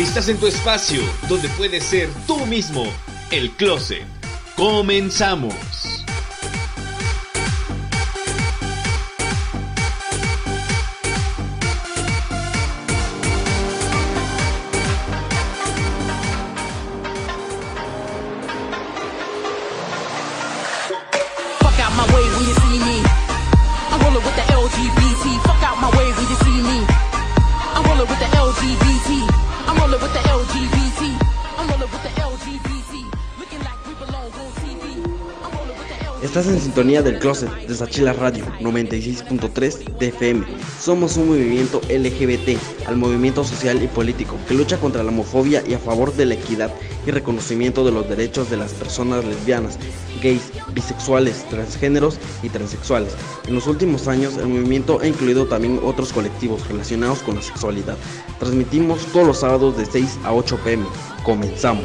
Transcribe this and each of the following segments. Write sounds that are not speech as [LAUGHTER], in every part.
Estás en tu espacio donde puedes ser tú mismo, el closet. Comenzamos. Sintonía del Closet de Sachila Radio 96.3 de FM. Somos un movimiento LGBT, al movimiento social y político que lucha contra la homofobia y a favor de la equidad y reconocimiento de los derechos de las personas lesbianas, gays, bisexuales, transgéneros y transexuales. En los últimos años, el movimiento ha incluido también otros colectivos relacionados con la sexualidad. Transmitimos todos los sábados de 6 a 8 pm. Comenzamos.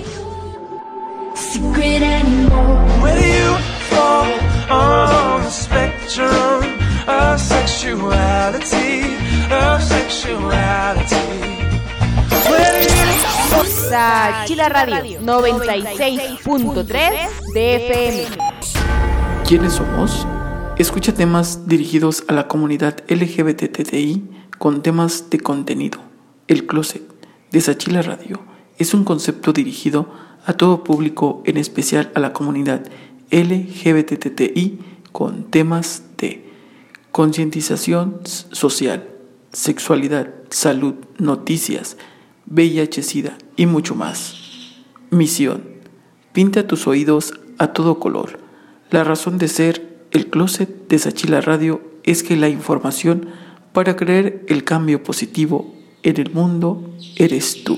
On the spectrum of sexuality, of sexuality. Whether you Sachila Radio 96.3 de FM. ¿Quiénes somos? Escucha temas dirigidos a la comunidad LGBTTI con temas de contenido. El Closet de Sachila Radio es un concepto dirigido a todo público, en especial a la comunidad LGBTTI con temas de concientización social, sexualidad, salud, noticias, VIH-Sida y mucho más. Misión. Pinta tus oídos a todo color. La razón de ser el closet de Sachila Radio es que la información para creer el cambio positivo en el mundo eres tú.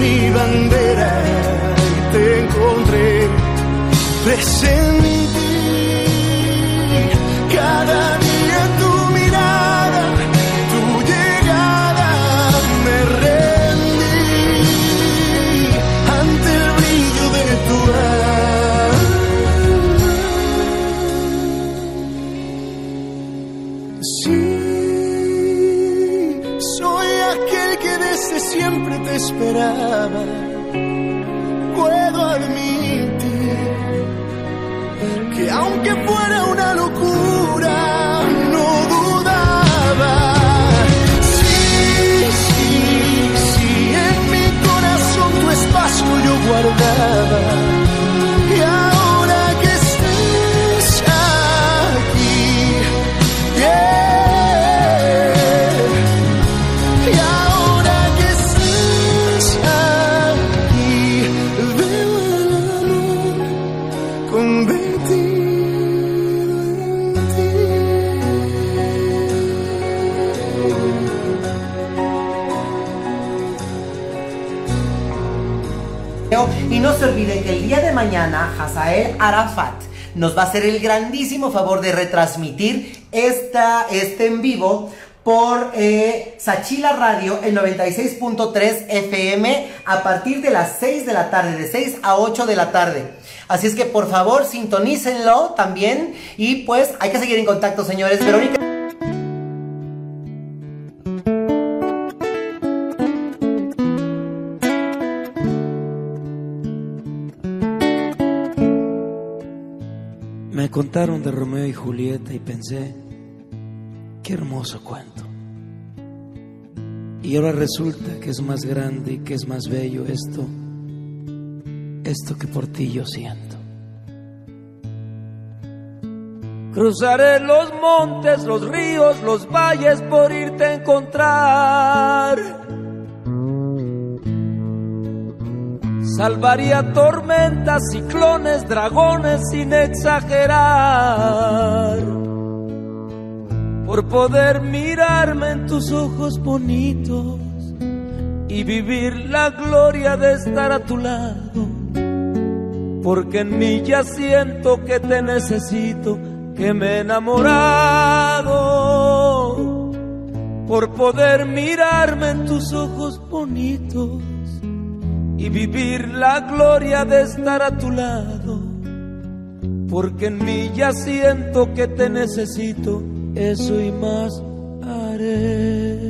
Mi bandera y te encontré. Presente Y no se olviden que el día de mañana Hazael Arafat nos va a hacer el grandísimo favor de retransmitir esta, este en vivo por eh, Sachila Radio el 96.3 FM a partir de las 6 de la tarde, de 6 a 8 de la tarde. Así es que por favor sintonícenlo también y pues hay que seguir en contacto señores. Verónica. Me contaron de Romeo y Julieta y pensé, qué hermoso cuento. Y ahora resulta que es más grande y que es más bello esto, esto que por ti yo siento. Cruzaré los montes, los ríos, los valles por irte a encontrar. Salvaría tormentas, ciclones, dragones sin exagerar. Por poder mirarme en tus ojos bonitos y vivir la gloria de estar a tu lado. Porque en mí ya siento que te necesito, que me he enamorado. Por poder mirarme en tus ojos bonitos y vivir la gloria de estar a tu lado. Porque en mí ya siento que te necesito, eso y más haré.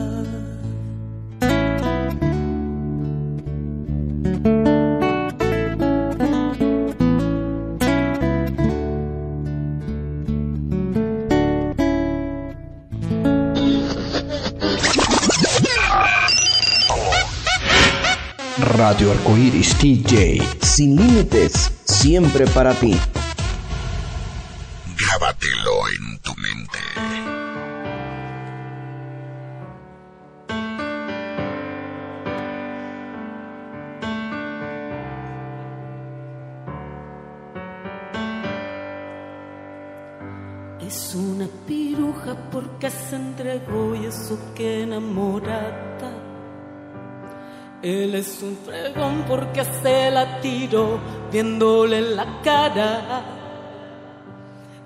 Radio Arcoiris DJ, sin límites, siempre para ti. Él es un fregón porque se la tiró viéndole la cara.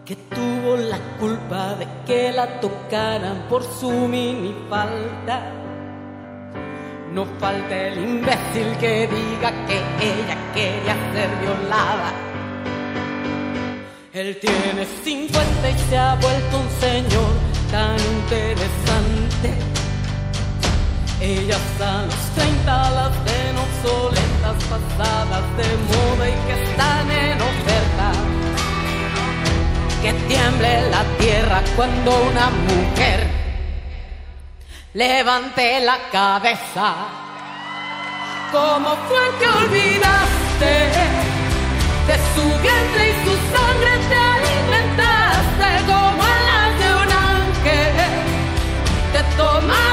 Que tuvo la culpa de que la tocaran por su mini falta. No falta el imbécil que diga que ella quería ser violada. Él tiene 50 y se ha vuelto un señor tan interesante. Ellas a los 30 las ven obsoletas, pasadas de moda y que están en oferta. Que tiemble la tierra cuando una mujer levante la cabeza. ¿Cómo fue que olvidaste de su vientre y su sangre te alimentaste como alas de un ángel? Te tomaba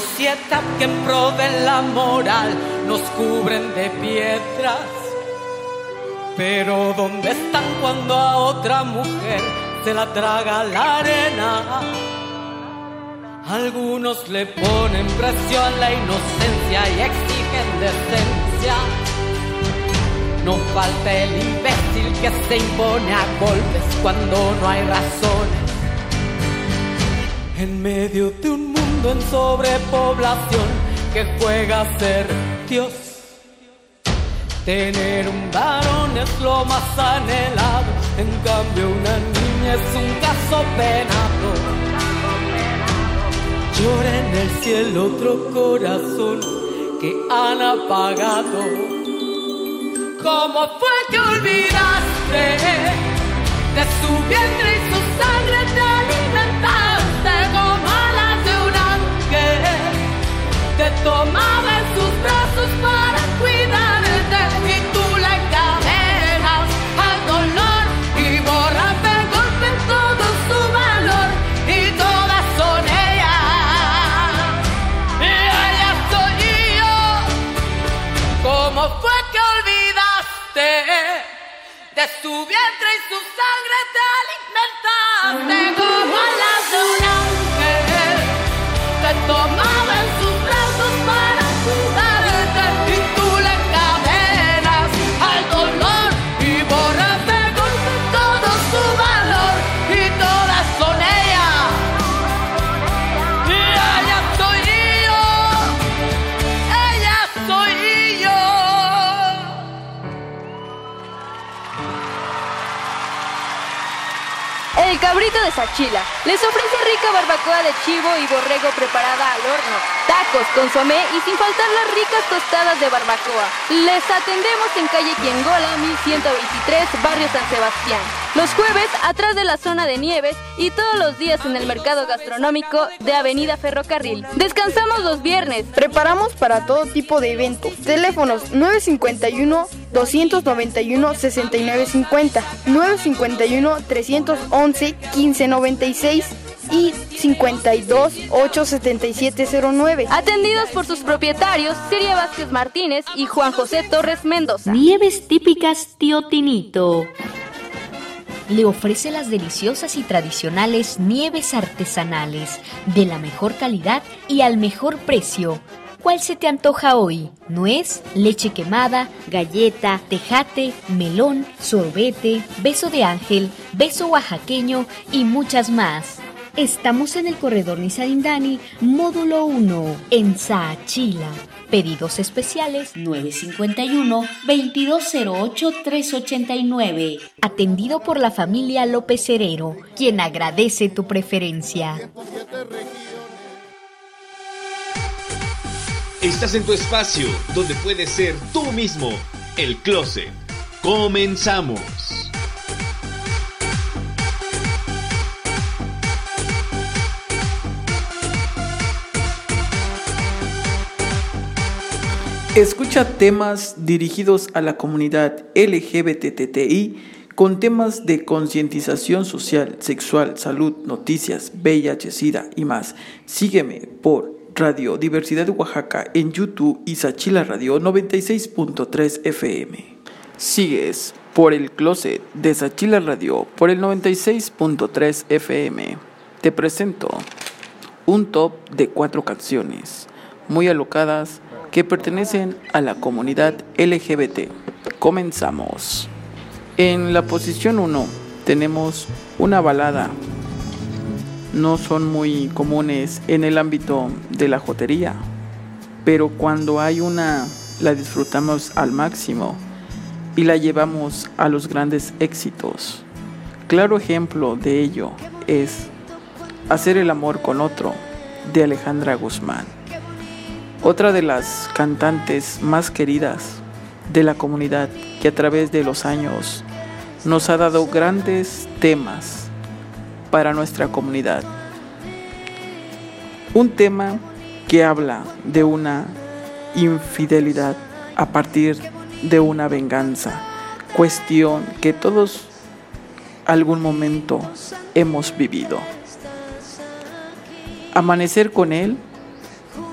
sociedad que en pro de la moral nos cubren de piedras. Pero ¿dónde están cuando a otra mujer se la traga la arena. Algunos le ponen presión la inocencia y exigen decencia. No falta el imbécil que se impone a golpes cuando no hay razones. En medio de un en sobrepoblación que juega a ser Dios. Tener un varón es lo más anhelado, en cambio una niña es un caso penado. Llora en el cielo otro corazón que han apagado. ¿Cómo fue que olvidaste de su vientre y su sangre te Te tomaba en sus brazos para cuidarte y tú la encadenas al dolor y borras de golpe todo su valor y todas son ellas. Y ella soy yo. ¿Cómo fue que olvidaste de su vientre y su sangre te alimentaste como alas de un Sachila les ofrece rica barbacoa de chivo y borrego preparada al horno, tacos, consomé y sin faltar las ricas tostadas de barbacoa. Les atendemos en calle Quiengola, 1123, barrio San Sebastián. Los jueves atrás de la zona de nieves y todos los días en el mercado gastronómico de Avenida Ferrocarril. Descansamos los viernes. Preparamos para todo tipo de eventos. Teléfonos 951 291 6950, 951 311 1596 y 52 87709. Atendidos por sus propietarios, Siria Vázquez Martínez y Juan José Torres Mendoza. Nieves típicas Tío Tinito. Le ofrece las deliciosas y tradicionales nieves artesanales de la mejor calidad y al mejor precio. ¿Cuál se te antoja hoy? Nuez, leche quemada, galleta, tejate, melón, sorbete, beso de ángel, beso oaxaqueño y muchas más. Estamos en el corredor Nizarindani, módulo 1, en Saachila. Pedidos especiales 951-2208-389. Atendido por la familia López Herero, quien agradece tu preferencia. Estás en tu espacio donde puedes ser tú mismo, el closet. Comenzamos. Escucha temas dirigidos a la comunidad LGBTTI con temas de concientización social, sexual, salud, noticias, VIH, SIDA y más. Sígueme por Radio Diversidad de Oaxaca en YouTube y Sachila Radio 96.3 FM. Sigues por el closet de Sachila Radio por el 96.3 FM. Te presento un top de cuatro canciones muy alocadas que pertenecen a la comunidad LGBT. Comenzamos. En la posición 1 tenemos una balada. No son muy comunes en el ámbito de la jotería, pero cuando hay una la disfrutamos al máximo y la llevamos a los grandes éxitos. Claro ejemplo de ello es Hacer el amor con otro de Alejandra Guzmán. Otra de las cantantes más queridas de la comunidad que a través de los años nos ha dado grandes temas para nuestra comunidad. Un tema que habla de una infidelidad a partir de una venganza, cuestión que todos algún momento hemos vivido. Amanecer con él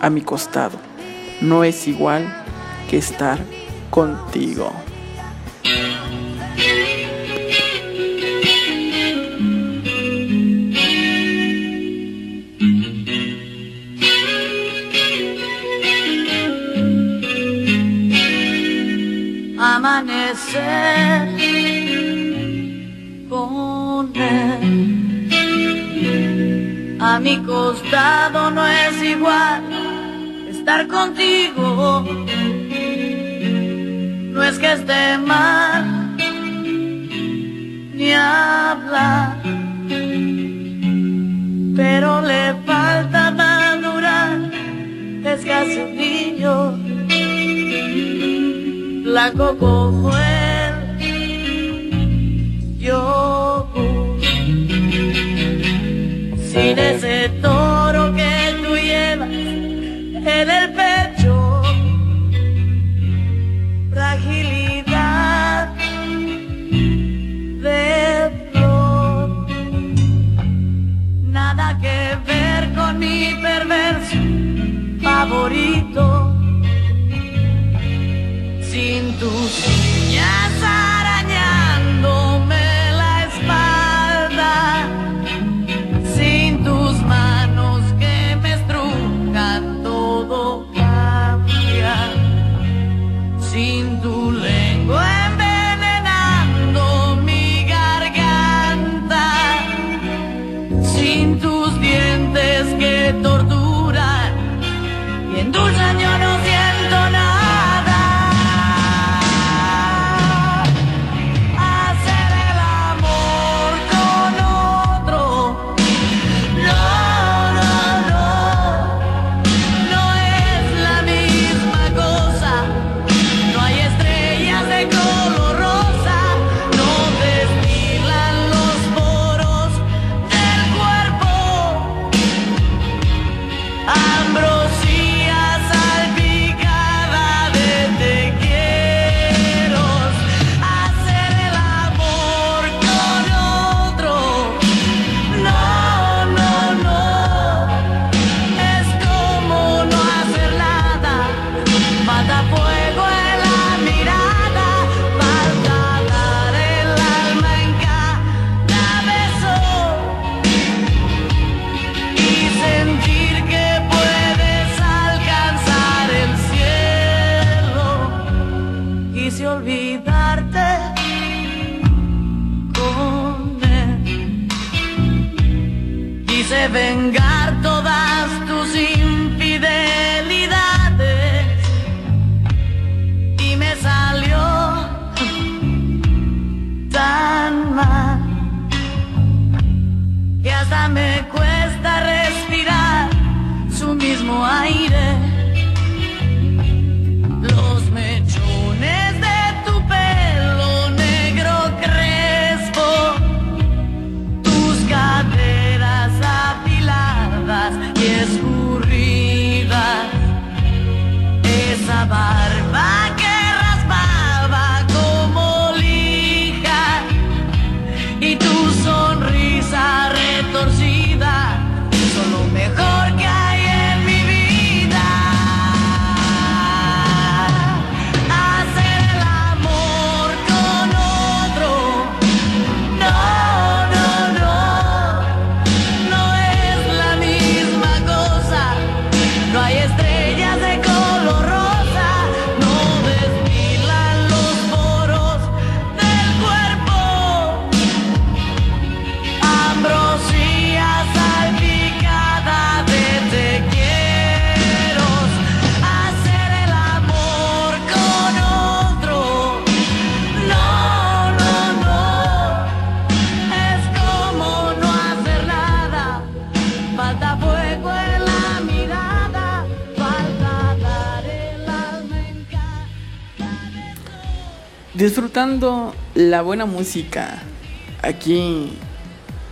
a mi costado no es igual que estar contigo. Amanecer, poner a mi costado no es igual estar contigo. No es que esté mal ni hablar, pero le falta madurar. Es casi un niño blanco como el yogur. Sin ese toro que en living God. Disfrutando la buena música aquí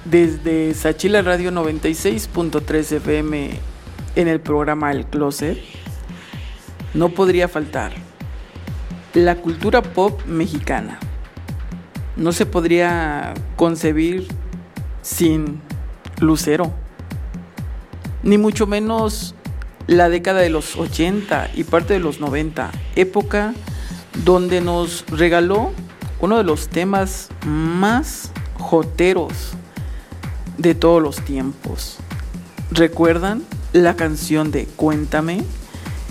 desde Sachila Radio 96.3 FM en el programa El Closet, no podría faltar la cultura pop mexicana. No se podría concebir sin Lucero, ni mucho menos la década de los 80 y parte de los 90, época donde nos regaló uno de los temas más joteros de todos los tiempos. ¿Recuerdan la canción de Cuéntame?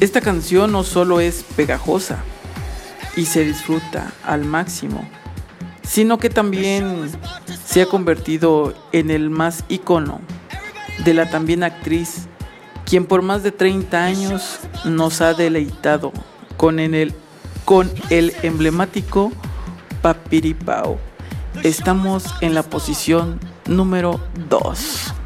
Esta canción no solo es pegajosa y se disfruta al máximo, sino que también se ha convertido en el más ícono de la también actriz, quien por más de 30 años nos ha deleitado con el con el emblemático Papiripao. Estamos en la posición número 2.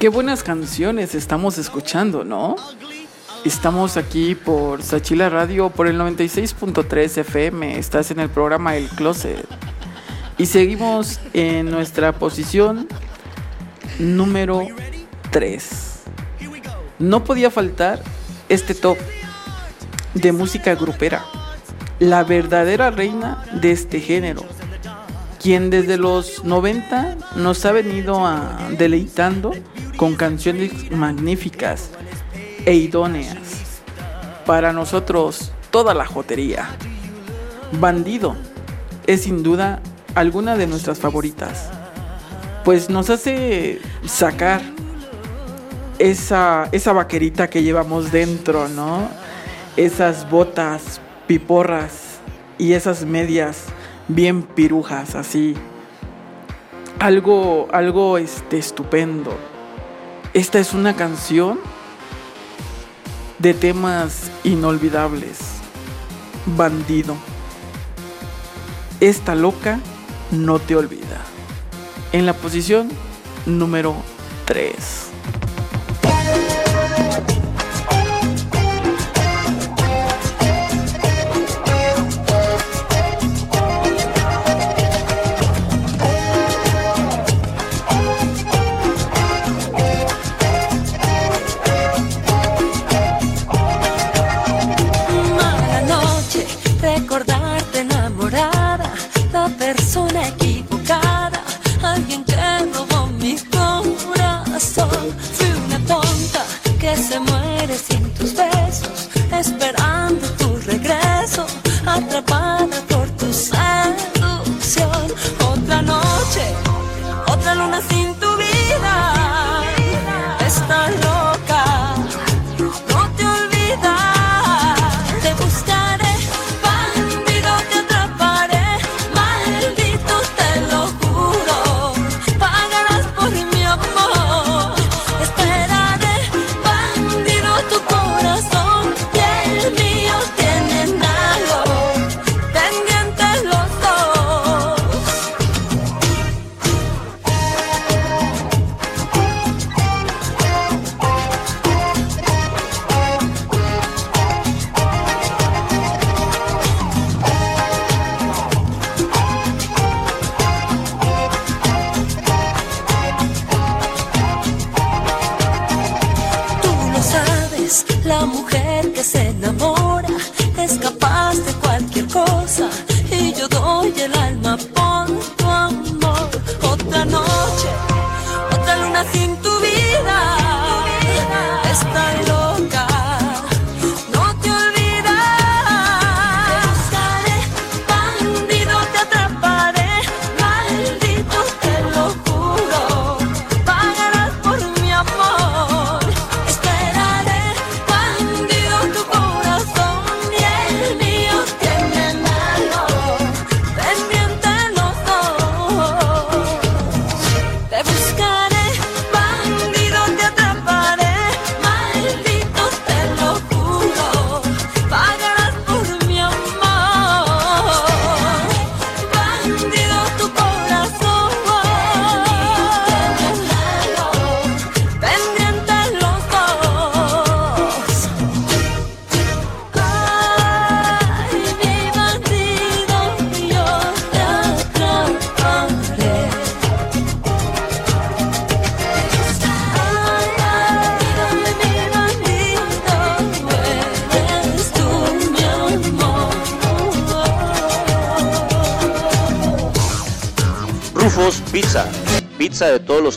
Qué buenas canciones estamos escuchando, ¿no? Estamos aquí por Sachila Radio, por el 96.3 FM. Estás en el programa El Closet. Y seguimos en nuestra posición número 3. No podía faltar este top de música grupera. La verdadera reina de este género. Quien desde los 90 nos ha venido deleitando con canciones magníficas e idóneas. Para nosotros, toda la jotería. Bandido es sin duda alguna de nuestras favoritas, pues nos hace sacar esa, esa vaquerita que llevamos dentro, ¿no? Esas botas piporras y esas medias bien pirujas, así. Algo, algo este, estupendo. Esta es una canción de temas inolvidables. Bandido. Esta loca no te olvida. En la posición número 3.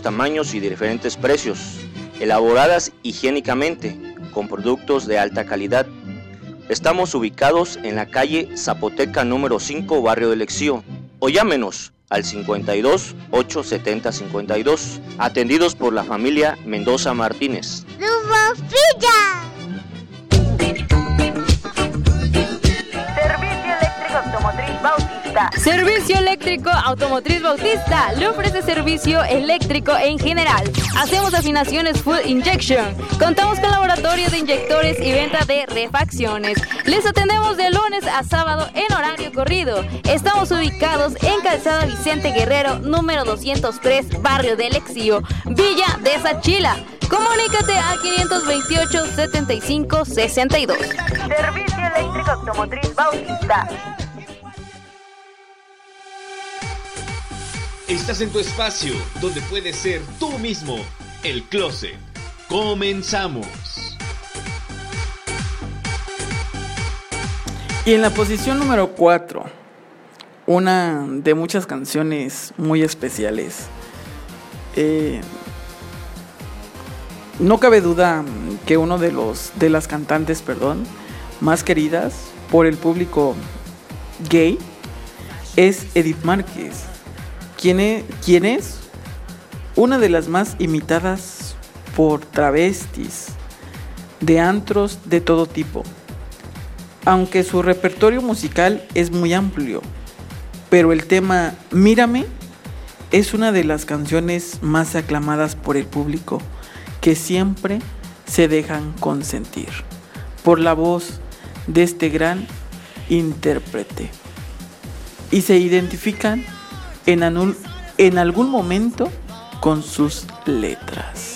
Tamaños y de diferentes precios. Elaboradas higiénicamente, con productos de alta calidad. Estamos ubicados en la calle Zapoteca número 5, barrio del Exío. O llámenos al 52 870 52. Atendidos por la familia Mendoza Martínez. Servicio Eléctrico Automotriz Bautista le ofrece servicio eléctrico en general. Hacemos afinaciones full injection. Contamos con laboratorio de inyectores y venta de refacciones. Les atendemos de lunes a sábado en horario corrido. Estamos ubicados en Calzada Vicente Guerrero, número 203, barrio del Exío, Villa de Sachila. Comunícate a 528 75 62. Servicio Eléctrico Automotriz Bautista. Estás en tu espacio donde puedes ser tú mismo, el closet. Comenzamos. Y en la posición número 4, una de muchas canciones muy especiales. Eh, no cabe duda que uno de los de las cantantes, perdón, más queridas por el público gay es Edith Márquez, quien es, quien es una de las más imitadas por travestis de antros de todo tipo. Aunque su repertorio musical es muy amplio, pero el tema Mírame es una de las canciones más aclamadas por el público que siempre se dejan consentir por la voz de este gran intérprete y se identifican en, en algún momento con sus letras.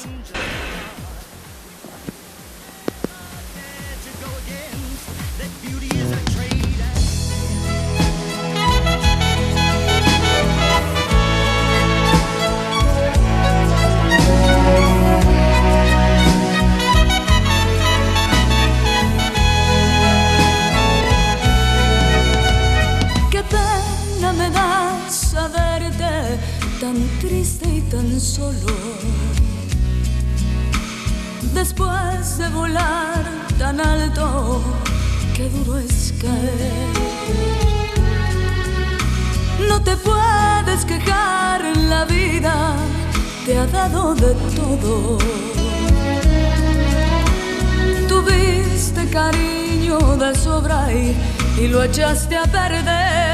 Tuviste cariño de sobra y, y lo echaste a perder.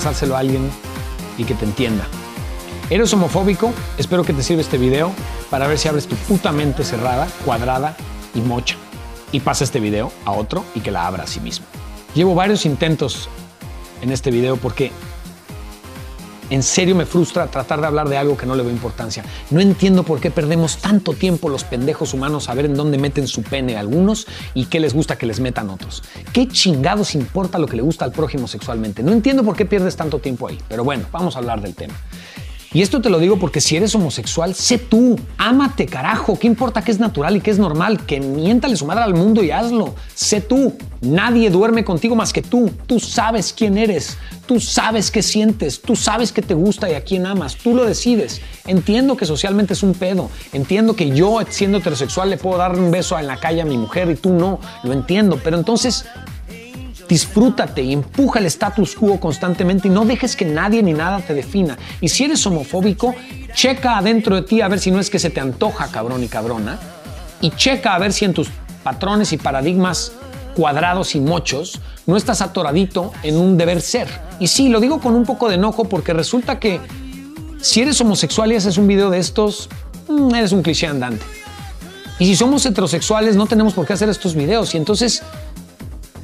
Pasárselo a alguien y que te entienda. ¿Eres homofóbico? Espero que te sirva este video para ver si abres tu puta mente cerrada, cuadrada y mocha. Y pasa este video a otro y que la abra a sí mismo. Llevo varios intentos en este video porque en serio me frustra tratar de hablar de algo que no le veo importancia. No entiendo por qué perdemos tanto tiempo los pendejos humanos a ver en dónde meten su pene algunos y qué les gusta que les metan otros. ¿Qué chingados importa lo que le gusta al prójimo sexualmente? No entiendo por qué pierdes tanto tiempo ahí. Pero bueno, vamos a hablar del tema. Y esto te lo digo porque si eres homosexual, sé tú, ámate, carajo. ¿Qué importa qué es natural y qué es normal? Que miéntale su madre al mundo y hazlo. Sé tú. Nadie duerme contigo más que tú. Tú sabes quién eres. Tú sabes qué sientes. Tú sabes qué te gusta y a quién amas. Tú lo decides. Entiendo que socialmente es un pedo. Entiendo que yo, siendo heterosexual, le puedo dar un beso en la calle a mi mujer y tú no. Lo entiendo. Pero entonces Disfrútate y empuja el status quo constantemente y no dejes que nadie ni nada te defina. Y si eres homofóbico, checa adentro de ti a ver si no es que se te antoja, cabrón y cabrona. Y checa a ver si en tus patrones y paradigmas cuadrados y mochos, no estás atoradito en un deber ser. Y sí, lo digo con un poco de enojo porque resulta que si eres homosexual y haces un video de estos, mm, eres un cliché andante. Y si somos heterosexuales, no tenemos por qué hacer estos videos. Y entonces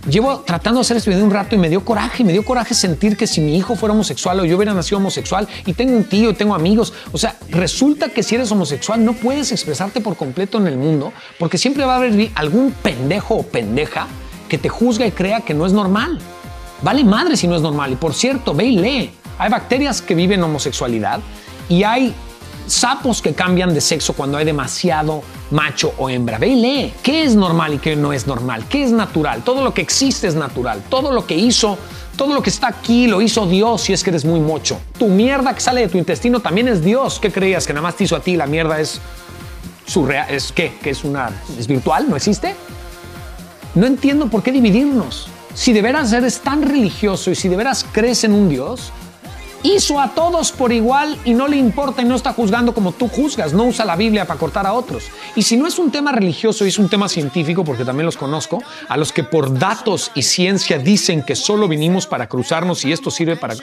llevo tratando de hacer este video un rato y me dio coraje, me dio coraje sentir que si mi hijo fuera homosexual o yo hubiera nacido homosexual y tengo un tío y tengo amigos, o sea, resulta que si eres homosexual no puedes expresarte por completo en el mundo porque siempre va a haber algún pendejo o pendeja que te juzga y crea que no es normal. Vale madre si no es normal. Y por cierto, ve y lee. Hay bacterias que viven homosexualidad y hay sapos que cambian de sexo cuando hay demasiado macho o hembra. Ve y lee. ¿Qué es normal y qué no es normal? ¿Qué es natural? Todo lo que existe es natural. Todo lo que hizo, todo lo que está aquí lo hizo Dios si es que eres muy mocho. Tu mierda que sale de tu intestino también es Dios. ¿Qué creías? ¿Que nada más te hizo a ti? La mierda es surreal. ¿Es qué? ¿Que es una. ¿Es virtual? ¿No existe? No entiendo por qué dividirnos. Si de veras eres tan religioso y si de veras crees en un Dios, hizo a todos por igual y no le importa y no está juzgando como tú juzgas, no usa la Biblia para cortar a otros. Y si no es un tema religioso y es un tema científico, porque también los conozco, a los que por datos y ciencia dicen que solo vinimos para cruzarnos y esto sirve para...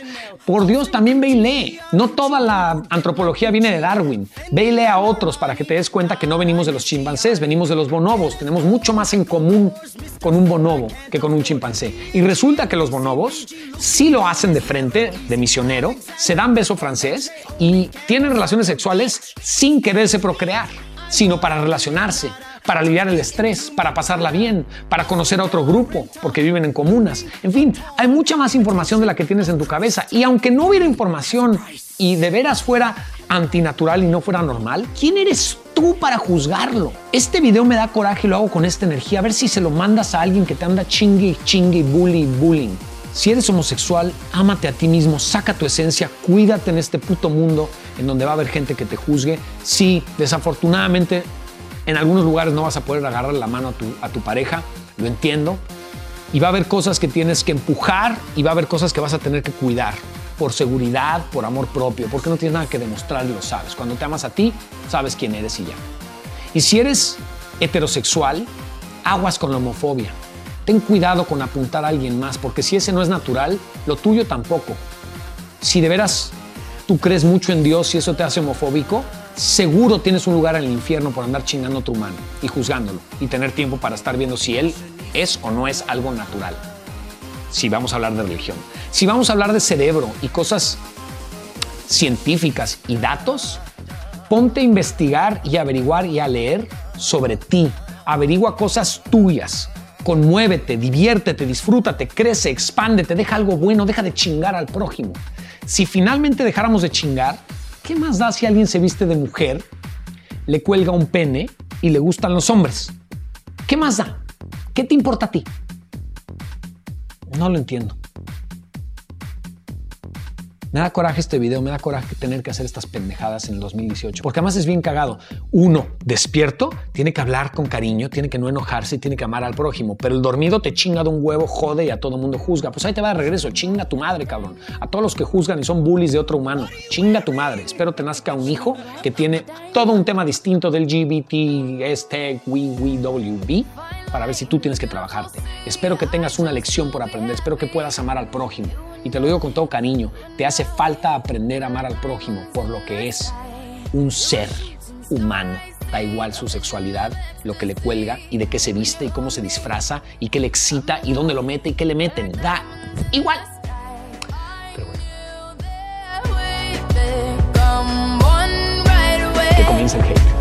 Por Dios, también ve y lee. No toda la antropología viene de Darwin. Ve y lee a otros para que te des cuenta que no venimos de los chimpancés, venimos de los bonobos. Tenemos mucho más en común con un bonobo que con un chimpancé. Y resulta que los bonobos sí lo hacen de frente, de misionero, se dan beso francés y tienen relaciones sexuales sin quererse procrear, sino para relacionarse, para aliviar el estrés, para pasarla bien, para conocer a otro grupo, porque viven en comunas. En fin, hay mucha más información de la que tienes en tu cabeza. Y aunque no hubiera información y de veras fuera antinatural y no fuera normal, ¿quién eres tú para juzgarlo? Este video me da coraje y lo hago con esta energía. A ver si se lo mandas a alguien que te anda chingue, chingue, bully, bullying. Si eres homosexual, ámate a ti mismo, saca tu esencia, cuídate en este puto mundo en donde va a haber gente que te juzgue. Sí, desafortunadamente en algunos lugares no vas a poder agarrar la mano a tu, a tu pareja, lo entiendo. Y va a haber cosas que tienes que empujar y va a haber cosas que vas a tener que cuidar por seguridad, por amor propio, porque no tienes nada que demostrar lo sabes. Cuando te amas a ti, sabes quién eres y ya. Y si eres heterosexual, aguas con la homofobia. Ten cuidado con apuntar a alguien más, porque si ese no es natural, lo tuyo tampoco. Si de veras tú crees mucho en Dios y eso te hace homofóbico, seguro tienes un lugar en el infierno por andar chingando a tu humano y juzgándolo y tener tiempo para estar viendo si él es o no es algo natural. Si vamos a hablar de religión. Si vamos a hablar de cerebro y cosas científicas y datos, ponte a investigar y averiguar y a leer sobre ti. Averigua cosas tuyas conmuévete, diviértete, disfrútate, crece, expándete, deja algo bueno, deja de chingar al prójimo. Si finalmente dejáramos de chingar, ¿qué más da si alguien se viste de mujer, le cuelga un pene y le gustan los hombres? ¿Qué más da? ¿Qué te importa a ti? No lo entiendo. Me da coraje este video, me da coraje tener que hacer estas pendejadas en el 2018, porque además es bien cagado. Uno, despierto, tiene que hablar con cariño, tiene que no enojarse tiene que amar al prójimo, pero el dormido te chinga de un huevo, jode y a todo mundo juzga. Pues ahí te va de regreso, chinga tu madre, cabrón. A todos los que juzgan y son bullies de otro humano, chinga tu madre. Espero te nazca un hijo que tiene todo un tema distinto del LGBT, este, WWB para ver si tú tienes que trabajarte. Espero que tengas una lección por aprender, espero que puedas amar al prójimo. Y te lo digo con todo cariño, te hace falta aprender a amar al prójimo por lo que es un ser humano. Da igual su sexualidad, lo que le cuelga y de qué se viste y cómo se disfraza y qué le excita y dónde lo mete y qué le meten. Da igual. Pero bueno. Que comience el hate.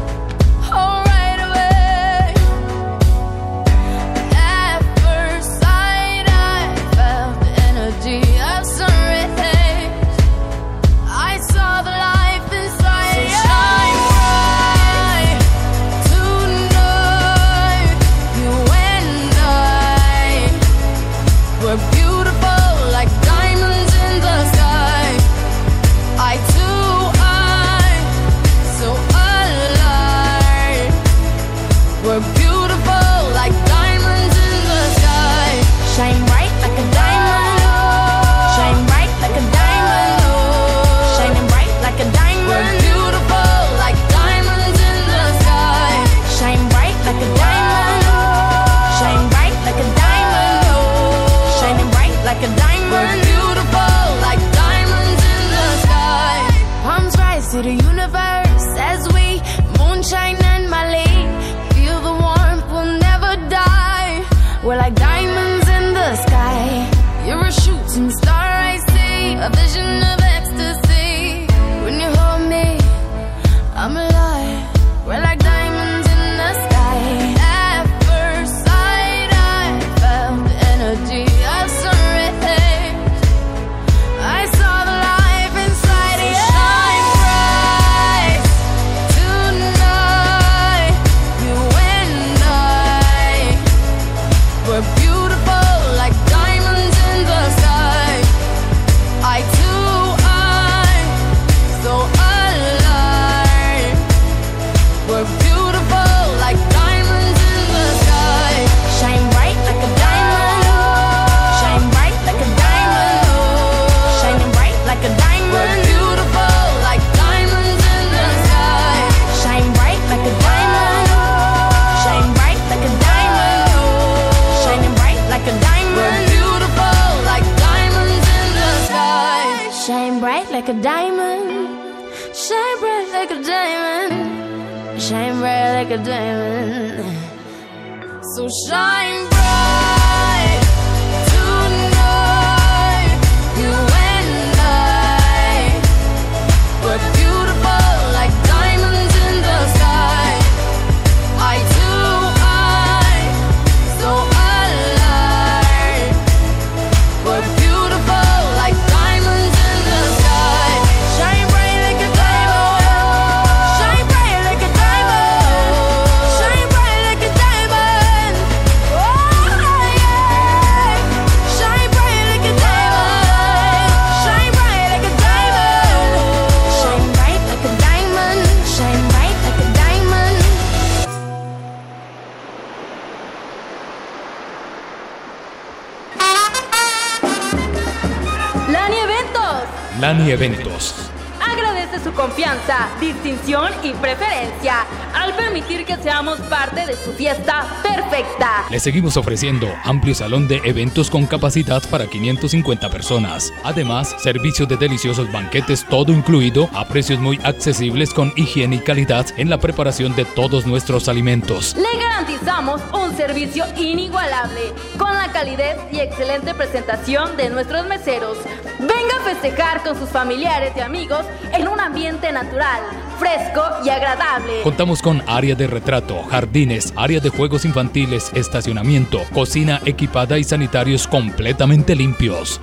Agradece su confianza, distinción y preferencia al permitir que seamos parte de su fiesta perfecta. Le seguimos ofreciendo amplio salón de eventos con capacidad para 550 personas. Además, servicio de deliciosos banquetes todo incluido a precios muy accesibles con higiene y calidad en la preparación de todos nuestros alimentos. Le garantizamos un servicio inigualable con la calidez y excelente presentación de nuestros meseros. Venga a festejar con sus familiares y amigos en un ambiente natural, fresco y agradable. Contamos con área de retrato, jardines, área de juegos infantiles, estacionamiento, cocina equipada y sanitarios completamente limpios.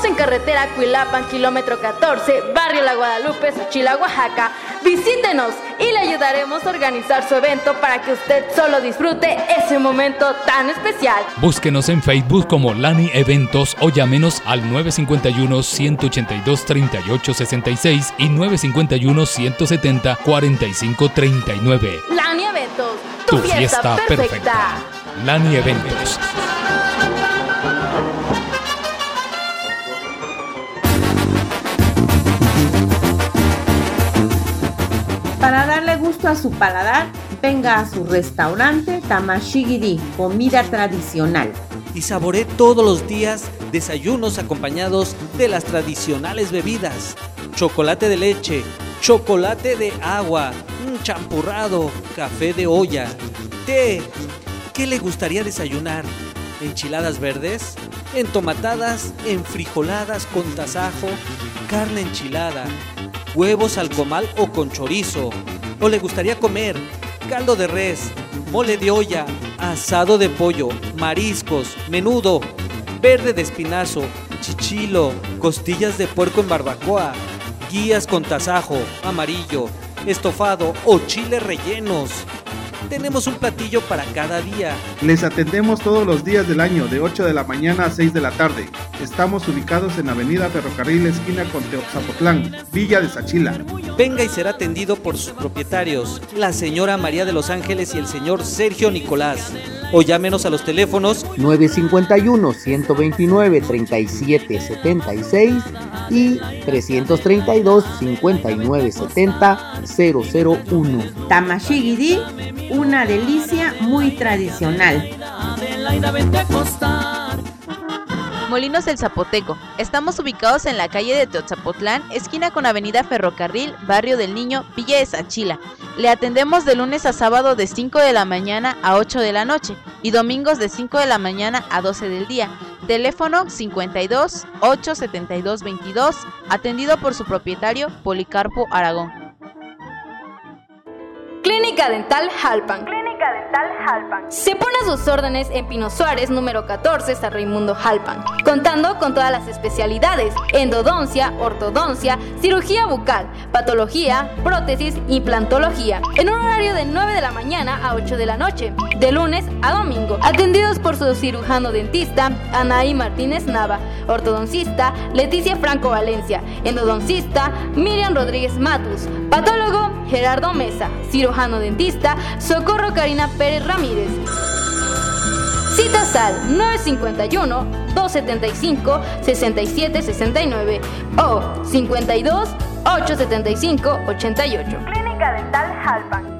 Estamos en carretera Cuilapan, kilómetro 14, barrio La Guadalupe, Xochila, Oaxaca. Visítenos y le ayudaremos a organizar su evento para que usted solo disfrute ese momento tan especial. Búsquenos en Facebook como Lani Eventos o llámenos al 951-182-3866 y 951-170-4539. Lani Eventos, tu, Tu fiesta perfecta. Lani Eventos. A su paladar, venga a su restaurante Tamashigiri, comida tradicional. y saboree todos los días desayunos acompañados de las tradicionales bebidas. Chocolate de leche, chocolate de agua, un champurrado, café de olla, té. ¿Qué le gustaría desayunar? ¿Enchiladas verdes? ¿Entomatadas? ¿Enfrijoladas con tasajo? ¿Carne enchilada? ¿Huevos al comal o con chorizo? ¿O le gustaría comer caldo de res, mole de olla, asado de pollo, mariscos, menudo, verde de espinazo, chichilo, costillas de puerco en barbacoa, guías con tasajo, amarillo, estofado o chiles rellenos? Tenemos un platillo para cada día. Les atendemos todos los días del año de 8 de la mañana a 6 de la tarde. Estamos ubicados en Avenida Ferrocarril esquina con Teoxapotlán, Villa de Sachila. Venga y será atendido por sus propietarios, la señora María de los Ángeles y el señor Sergio Nicolás. O llámenos a los teléfonos 951-129-3776 y 332-5970-001. Tamashigiri, una delicia muy tradicional. Molinos del Zapoteco. Estamos ubicados en la calle de Teotzapotlán, esquina con Avenida Ferrocarril, Barrio del Niño, Villa de Sachila. Le atendemos de lunes a sábado de 5 de la mañana a 8 de la noche y domingos de 5 de la mañana a 12 del día. Teléfono 52 872 22, atendido por su propietario Policarpo Aragón. Clínica Dental Halpan. Clínica Dental Halpan. Se pone a sus órdenes en Pino Suárez, número 14, San Raimundo Halpan, contando con todas las especialidades: endodoncia, ortodoncia, cirugía bucal, patología, prótesis, implantología, en un horario de 9 de la mañana a 8 de la noche, de lunes a domingo, atendidos por su cirujano dentista Anaí Martínez Nava, ortodoncista Leticia Franco Valencia, endodoncista Miriam Rodríguez Matus, patólogo Gerardo Mesa, cirujano dentista Socorro Karina Pérez Ramírez. Citas al 951-275-6769 o 52-875-88. Clínica Dental Halpan.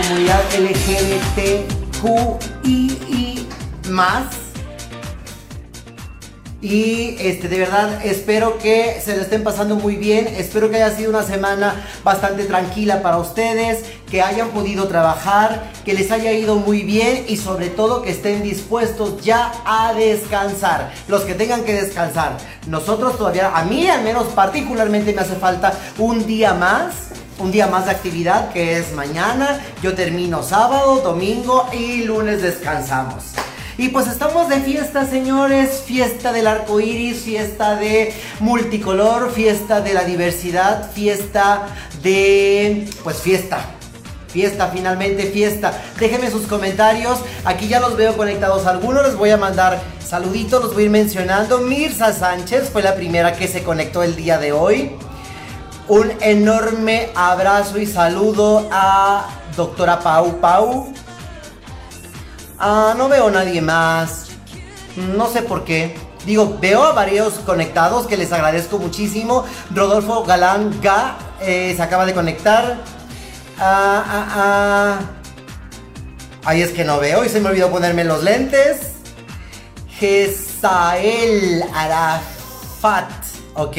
comunidad LGBTQI más. Y este, de verdad espero que se lo estén pasando muy bien. Espero que haya sido una semana bastante tranquila para ustedes. Que hayan podido trabajar. Que les haya ido muy bien. Y sobre todo que estén dispuestos ya a descansar. Los que tengan que descansar. Nosotros todavía, a mí al menos particularmente me hace falta un día más. Un día más de actividad que es mañana. Yo termino sábado, domingo y lunes descansamos. Y pues estamos de fiesta, señores. Fiesta del arco iris, fiesta de multicolor, fiesta de la diversidad, fiesta de. Pues fiesta. Fiesta, finalmente fiesta. Déjenme sus comentarios. Aquí ya los veo conectados algunos. Les voy a mandar saluditos, los voy a ir mencionando. Mirza Sánchez fue la primera que se conectó el día de hoy. Un enorme abrazo y saludo a doctora Pau Pau. Ah, no veo a nadie más. No sé por qué. Digo, veo a varios conectados que les agradezco muchísimo. Rodolfo Galán Ga eh, se acaba de conectar. Ah, ah, ah. Ay, es que no veo y se me olvidó ponerme los lentes. Gesael Arafat, ok.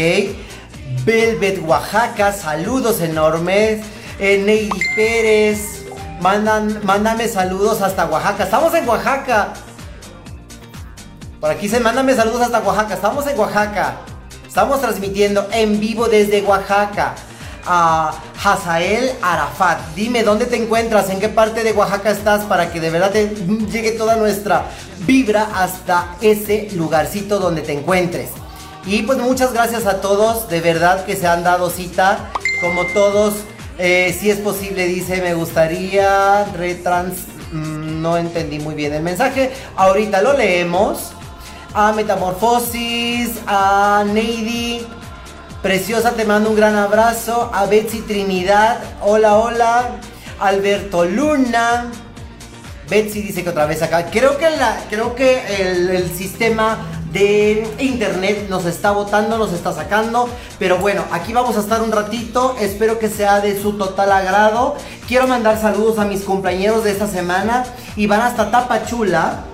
Velvet Oaxaca, saludos enormes. Eh, Pérez, mandan, mándame saludos hasta Oaxaca. Estamos en Oaxaca. Por aquí se mándame saludos hasta Oaxaca. Estamos en Oaxaca. Estamos transmitiendo en vivo desde Oaxaca. A Hazael Arafat. Dime dónde te encuentras, en qué parte de Oaxaca estás para que de verdad te llegue toda nuestra vibra hasta ese lugarcito donde te encuentres. Y pues muchas gracias a todos, de verdad que se han dado cita, como todos. eh, si es posible, dice, me gustaría retrans... mm, no entendí muy bien el mensaje. Ahorita lo leemos. A Metamorfosis, a Neidy. Preciosa, te mando un gran abrazo. A Betsy Trinidad, hola, hola. Alberto Luna. Betsy dice que otra vez acá. Creo que, creo que el sistema de internet nos está botando, nos está sacando. Pero bueno, aquí vamos a estar un ratito. Espero que sea de su total agrado. Quiero mandar saludos a mis compañeros de esta semana. Y van hasta Tapachula.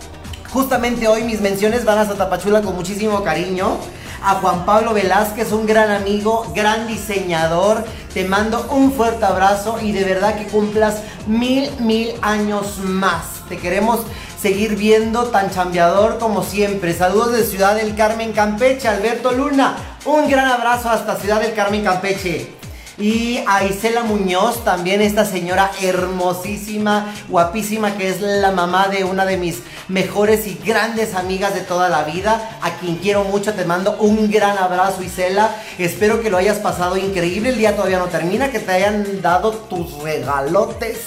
Justamente hoy mis menciones van hasta Tapachula con muchísimo cariño. A Juan Pablo Velázquez, un gran amigo, gran diseñador. te mando un fuerte abrazo y de verdad que cumplas mil, mil años más. Te queremos seguir viendo tan chambeador como siempre. Saludos de Ciudad del Carmen, Campeche, Alberto Luna. Un gran abrazo hasta Ciudad del Carmen, Campeche. Y a Isela Muñoz, también esta señora hermosísima, guapísima, que es la mamá de una de mis mejores y grandes amigas de toda la vida, a quien quiero mucho, te mando un gran abrazo Isela, espero que lo hayas pasado increíble, el día todavía no termina, que te hayan dado tus regalotes,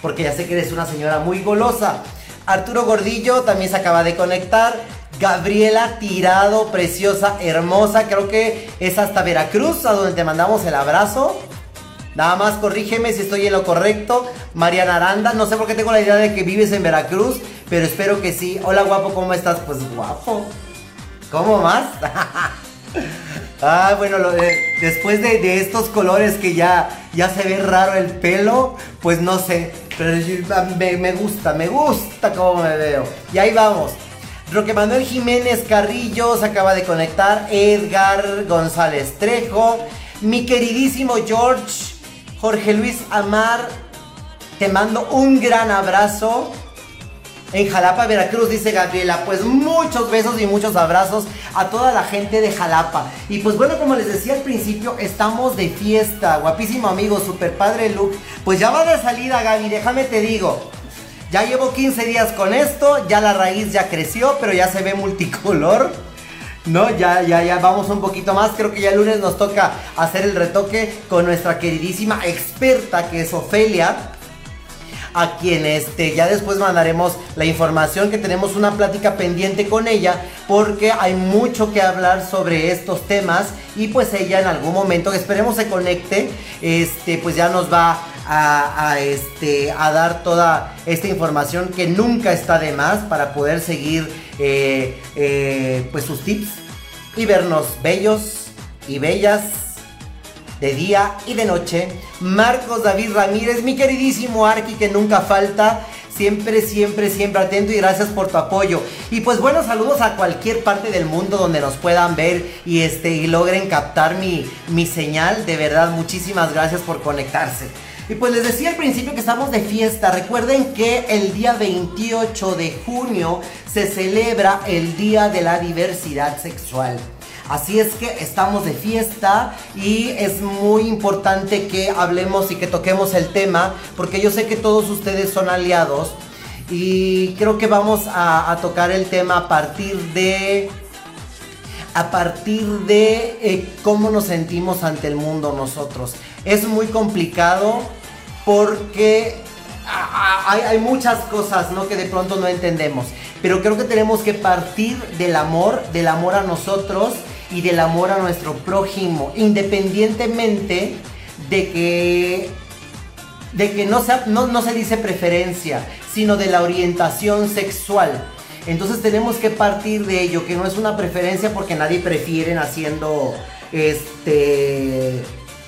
porque ya sé que eres una señora muy golosa. Arturo Gordillo también se acaba de conectar. Gabriela Tirado, preciosa, hermosa. Creo que es hasta Veracruz, a donde te mandamos el abrazo. Nada más corrígeme si estoy en lo correcto. Mariana Aranda, no sé por qué tengo la idea de que vives en Veracruz, pero espero que sí. Hola guapo, ¿cómo estás? Pues guapo. ¿Cómo más? [LAUGHS] Ah, bueno, después de, estos colores que ya, ya se ve raro el pelo, pues no sé. Pero ah, me, me gusta, me gusta cómo me veo. Y ahí vamos. Roque Manuel Jiménez Carrillo se acaba de conectar. Edgar González Trejo. Mi queridísimo George. Jorge Luis Amar. Te mando un gran abrazo. En Jalapa, Veracruz, dice Gabriela. Pues muchos besos y muchos abrazos a toda la gente de Jalapa. Y pues bueno, como les decía al principio, estamos de fiesta. Guapísimo amigo, super padre look. Pues ya va de salida, Gaby, déjame te digo. Ya llevo 15 días con esto, ya la raíz ya creció, pero ya se ve multicolor. No, ya, ya, ya vamos un poquito más. Creo que ya el lunes nos toca hacer el retoque con nuestra queridísima experta que es Ofelia a quien este ya después mandaremos la información que tenemos una plática pendiente con ella porque hay mucho que hablar sobre estos temas y pues ella en algún momento esperemos se conecte este pues ya nos va a, este a dar toda esta información que nunca está de más para poder seguir eh, eh, pues sus tips y vernos bellos y bellas de día y de noche. Marcos David Ramírez, mi queridísimo Arqui que nunca falta. Siempre, siempre, siempre atento y gracias por tu apoyo. Y pues bueno, saludos a cualquier parte del mundo donde nos puedan ver y este logren captar mi, mi señal. De verdad, muchísimas gracias por conectarse. Y pues les decía al principio que estamos de fiesta. Recuerden que el día 28 de junio se celebra el Día de la Diversidad Sexual. Así es que estamos de fiesta y es muy importante que hablemos y que toquemos el tema porque yo sé que todos ustedes son aliados y creo que vamos a, tocar el tema a partir de a partir de eh, cómo nos sentimos ante el mundo nosotros. Es muy complicado porque hay, hay muchas cosas ¿no? que de pronto no entendemos. Pero creo que tenemos que partir del amor, del amor a nosotros y del amor a nuestro prójimo, independientemente de que de que no, sea- no, no se dice preferencia, sino de la orientación sexual. Entonces tenemos que partir de ello, que no es una preferencia porque nadie prefiere naciendo, este,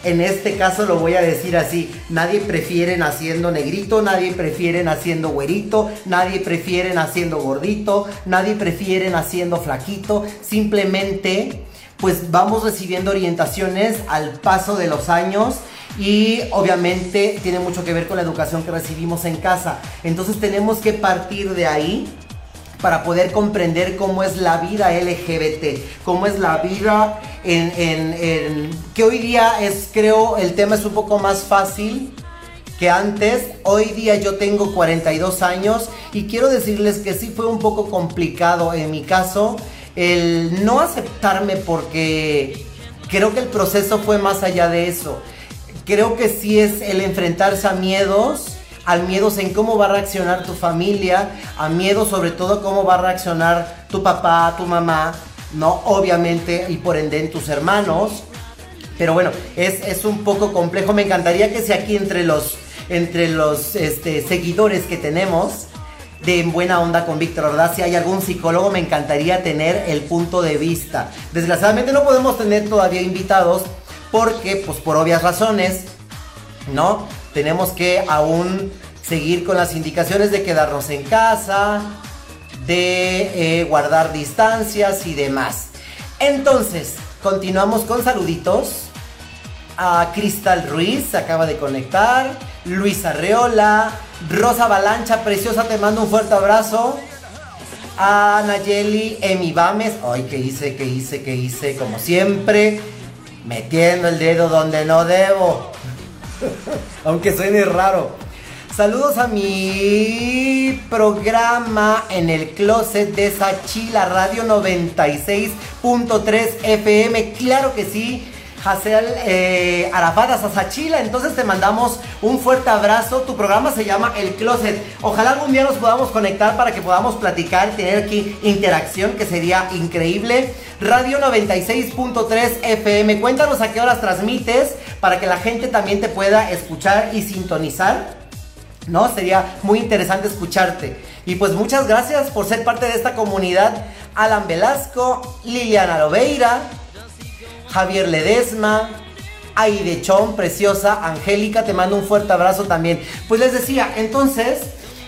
en este caso lo voy a decir así, nadie prefiere naciendo negrito, nadie prefiere naciendo güerito, nadie prefiere naciendo gordito, nadie prefiere naciendo flaquito, simplemente pues vamos recibiendo orientaciones al paso de los años y obviamente tiene mucho que ver con la educación que recibimos en casa. Entonces tenemos que partir de ahí para poder comprender cómo es la vida LGBT, cómo es la vida en, en- en- que hoy día es, creo, el tema es un poco más fácil que antes. Hoy día yo tengo 42 años y quiero decirles que sí fue un poco complicado en mi caso el no aceptarme porque creo que el proceso fue más allá de eso. Creo que sí es el enfrentarse a miedos, al miedos en cómo va a reaccionar tu familia, a miedo sobre todo cómo va a reaccionar tu papá, tu mamá, no obviamente y por ende en tus hermanos. Pero bueno, es, es un poco complejo. Me encantaría que si aquí entre los, entre los este, seguidores que tenemos de En Buena Onda con Víctor Ordaz, si hay algún psicólogo, me encantaría tener el punto de vista. Desgraciadamente no podemos tener todavía invitados porque, pues por obvias razones, ¿no? Tenemos que aún seguir con las indicaciones de quedarnos en casa, de eh, guardar distancias y demás. Entonces, continuamos con saluditos. A Cristal Ruiz se acaba de conectar. Luis Arreola. Rosa Balancha, preciosa, te mando un fuerte abrazo. A Nayeli Emi Bames. Ay, ¿qué hice? ¿Qué hice? ¿Qué hice? Como siempre, metiendo el dedo donde no debo. [LAUGHS] Aunque suene raro. Saludos a mi programa en el closet de Sachila Radio 96.3 FM. Claro que sí. Hazel eh, Arafat hasta Sachila. Entonces te mandamos un fuerte abrazo. Tu programa se llama El Closet. Ojalá algún día nos podamos conectar para que podamos platicar tener aquí interacción, que sería increíble. Radio 96.3 FM. Cuéntanos a qué horas transmites para que la gente también te pueda escuchar y sintonizar. ¿no? Sería muy interesante escucharte. Y pues muchas gracias por ser parte de esta comunidad. Alan Velasco, Liliana Lobeira, Javier Ledesma, Aide Chon, preciosa, Angélica, te mando un fuerte abrazo también. Pues les decía, entonces,